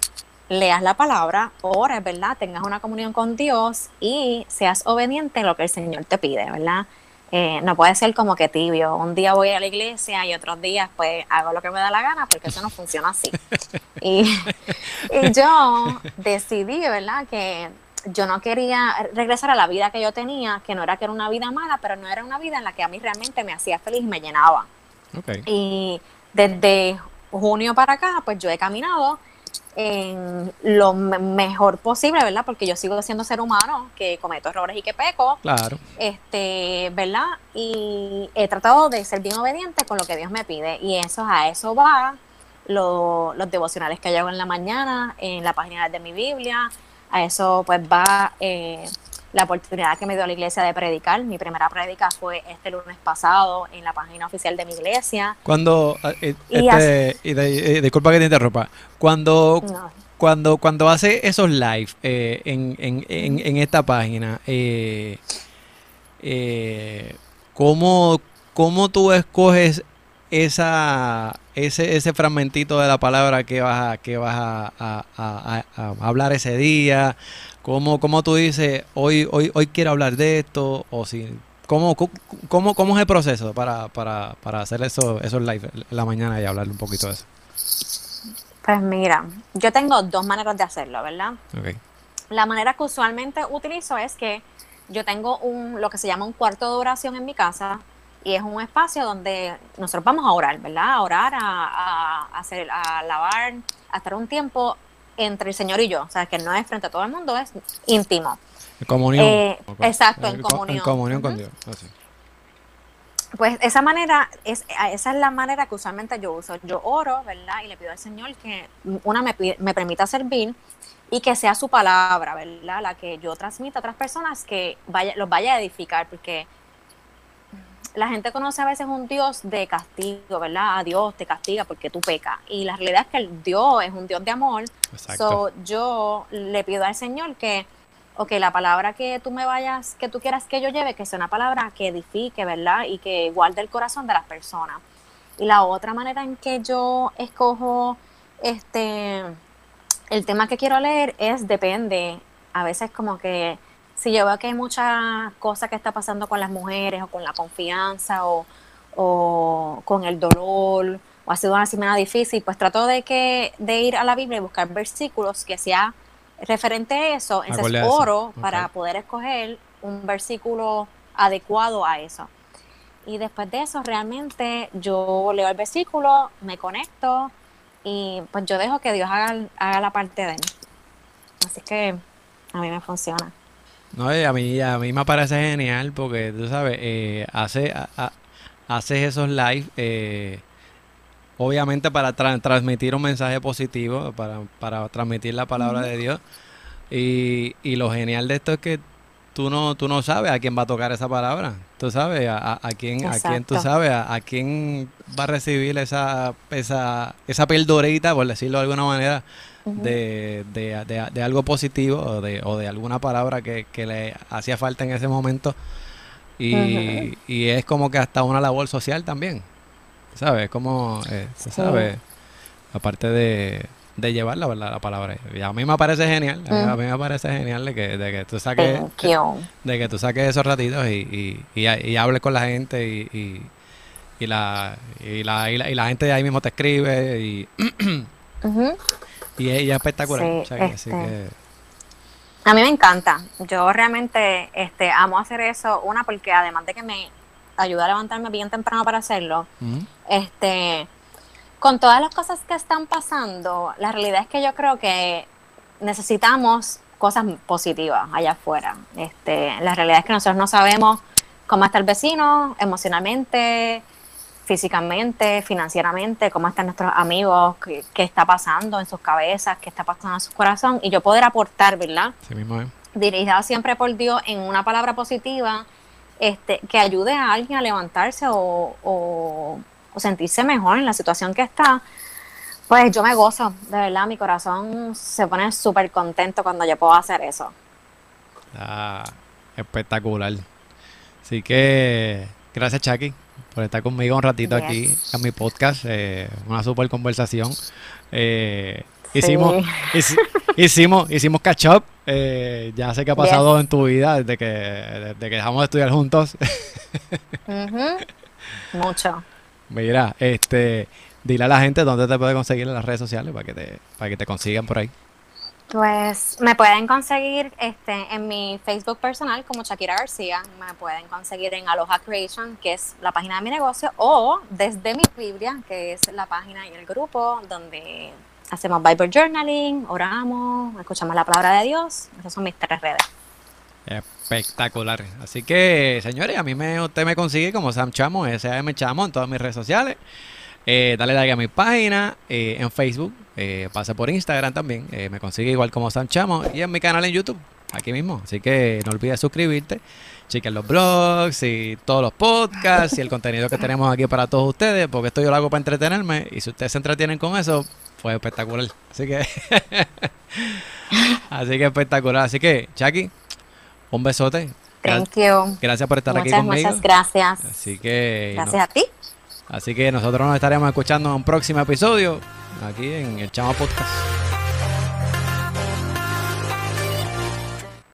leas la palabra, ores, ¿verdad? Tengas una comunión con Dios y seas obediente en lo que el Señor te pide, ¿verdad? Eh, no puede ser como que tibio. Un día voy a la iglesia y otros días pues hago lo que me da la gana porque eso no funciona así. y, y [LAUGHS] yo decidí, ¿verdad? Que yo no quería regresar a la vida que yo tenía, que no era que era una vida mala, pero no era una vida en la que a mí realmente me hacía feliz y me llenaba. Y desde junio para acá, pues yo he caminado en lo mejor posible, ¿verdad? Porque yo sigo siendo ser humano, que cometo errores y que peco. Claro. Este, ¿verdad? Y he tratado de ser bien obediente con lo que Dios me pide. Y eso, a eso va los devocionales que hago en la mañana, en la página de mi Biblia. A eso pues va eh, la oportunidad que me dio la iglesia de predicar. Mi primera predica fue este lunes pasado en la página oficial de mi iglesia. Cuando, eh, este, y eh, disculpa que te interrumpa, cuando, cuando, cuando hace esos live eh, en, en, en, esta página, eh, ¿cómo, ¿cómo tú escoges esa, ese, ese fragmentito de la palabra que vas a, que vas a, hablar ese día? ¿Cómo, ¿Cómo, tú dices, hoy, hoy, hoy quiero hablar de esto? O si, ¿cómo, cómo, cómo es el proceso para, para, para hacer eso, esos live en la mañana y hablar un poquito de eso? Pues mira, yo tengo dos maneras de hacerlo, ¿verdad? La manera que usualmente utilizo es que yo tengo un, lo que se llama un cuarto de oración en mi casa, y es un espacio donde nosotros vamos a orar, ¿verdad? A orar, a, hacer, a lavar, a estar un tiempo entre el Señor y yo, o sea, que no es frente a todo el mundo, es íntimo. En comunión. Eh, exacto, en comunión. En comunión con Dios. Pues esa manera, es, esa es la manera que usualmente yo uso. Yo oro, ¿verdad? Y le pido al Señor que una me, me permita servir y que sea su palabra, ¿verdad? La que yo transmita a otras personas que vaya, los vaya a edificar, porque la gente conoce a veces un Dios de castigo, ¿verdad? A Dios te castiga porque tú pecas. Y la realidad es que el Dios es un Dios de amor. So, yo le pido al Señor que, ok, la palabra que tú me vayas, que tú quieras que yo lleve, que sea una palabra que edifique, ¿verdad? Y que guarde el corazón de las personas. Y la otra manera en que yo escojo este el tema que quiero leer es depende. A veces como que si yo veo que hay muchas cosas que está pasando con las mujeres o con la confianza o, con el dolor o ha sido una semana difícil, pues trato de que de ir a la Biblia y buscar versículos que sea referente a eso, entonces oro para poder escoger un versículo adecuado a eso. Y después de eso realmente yo leo el versículo, me conecto y pues yo dejo que Dios haga, haga la parte de él. Así que a mí me funciona. No, a mí, a mí me parece genial porque, tú sabes, eh, hace, haces esos live, eh, obviamente para transmitir un mensaje positivo, para, para transmitir la palabra de Dios. Y, y lo genial de esto es que tú no, tú no sabes a quién va a tocar esa palabra. Tú sabes a, a, quién, a quién tú sabes, a, quién va a recibir esa, esa, esa pildorita, por decirlo de alguna manera, de, de, de, algo positivo o de, o de alguna palabra que, le hacía falta en ese momento. Y, y, es como que hasta una labor social también. ¿Sabes? Como, eh, se sabe, aparte de, de llevar la, la, palabra. Y a mí me parece genial, a mí me parece genial de que, de que tú saques de que tú saques esos ratitos y, y, y, hables con la gente y, y, la, y, la, y, la, gente de ahí mismo te escribe y, [CLEARS THROAT] y, es, espectacular. Este, a mí me encanta. Yo realmente este, amo hacer eso. Una, porque además de que me ayuda a levantarme bien temprano para hacerlo, este con todas las cosas que están pasando, la realidad es que yo creo que necesitamos cosas positivas allá afuera. Este, la realidad es que nosotros no sabemos cómo está el vecino emocionalmente, físicamente, financieramente, cómo están nuestros amigos, qué, está pasando en sus cabezas, qué está pasando en su corazón, y yo poder aportar, ¿verdad? Sí mismo Dirigida siempre por Dios en una palabra positiva, este, que ayude a alguien a levantarse o o sentirse mejor en la situación que está, pues yo me gozo, de verdad, mi corazón se pone súper contento cuando yo puedo hacer eso. Ah, espectacular. Así que gracias Chucky por estar conmigo un ratito aquí en mi podcast, eh, una super conversación. Eh, hicimos, hicimos, hicimos catch up. Eh, ya sé qué ha pasado en tu vida desde que, desde que dejamos de estudiar juntos. Mucho. Mira, este, dile a la gente dónde te puede conseguir en las redes sociales para que te, para que te consigan por ahí. Pues me pueden conseguir este, en mi Facebook personal como Shakira García, me pueden conseguir en Aloha Creation, que es la página de mi negocio, o desde mi Biblia, que es la página y el grupo donde hacemos Bible Journaling, oramos, escuchamos la palabra de Dios. Esas son mis tres redes. Espectacular. Así que, señores, a mí me, usted me consigue como Sam Chamo, S-A-M Chamo en todas mis redes sociales. Eh, dale like a mi página eh, en Facebook. Eh, pase por Instagram también. me consigue igual como Sam Chamo. Y en mi canal en YouTube. aquí mismo. Así que no olvides suscribirte, chequen los blogs y todos los podcasts y el contenido que tenemos aquí para todos ustedes, porque esto yo lo hago para entretenerme y si ustedes se entretienen con eso, pues espectacular. Así que, [LAUGHS] así que espectacular. Así que, Chucky, un besote. Thank you. Gracias por estar muchas, aquí conmigo. Muchas gracias. Así que, Gracias a ti. Así que nosotros nos estaremos escuchando en un próximo episodio aquí en el Chama Podcast.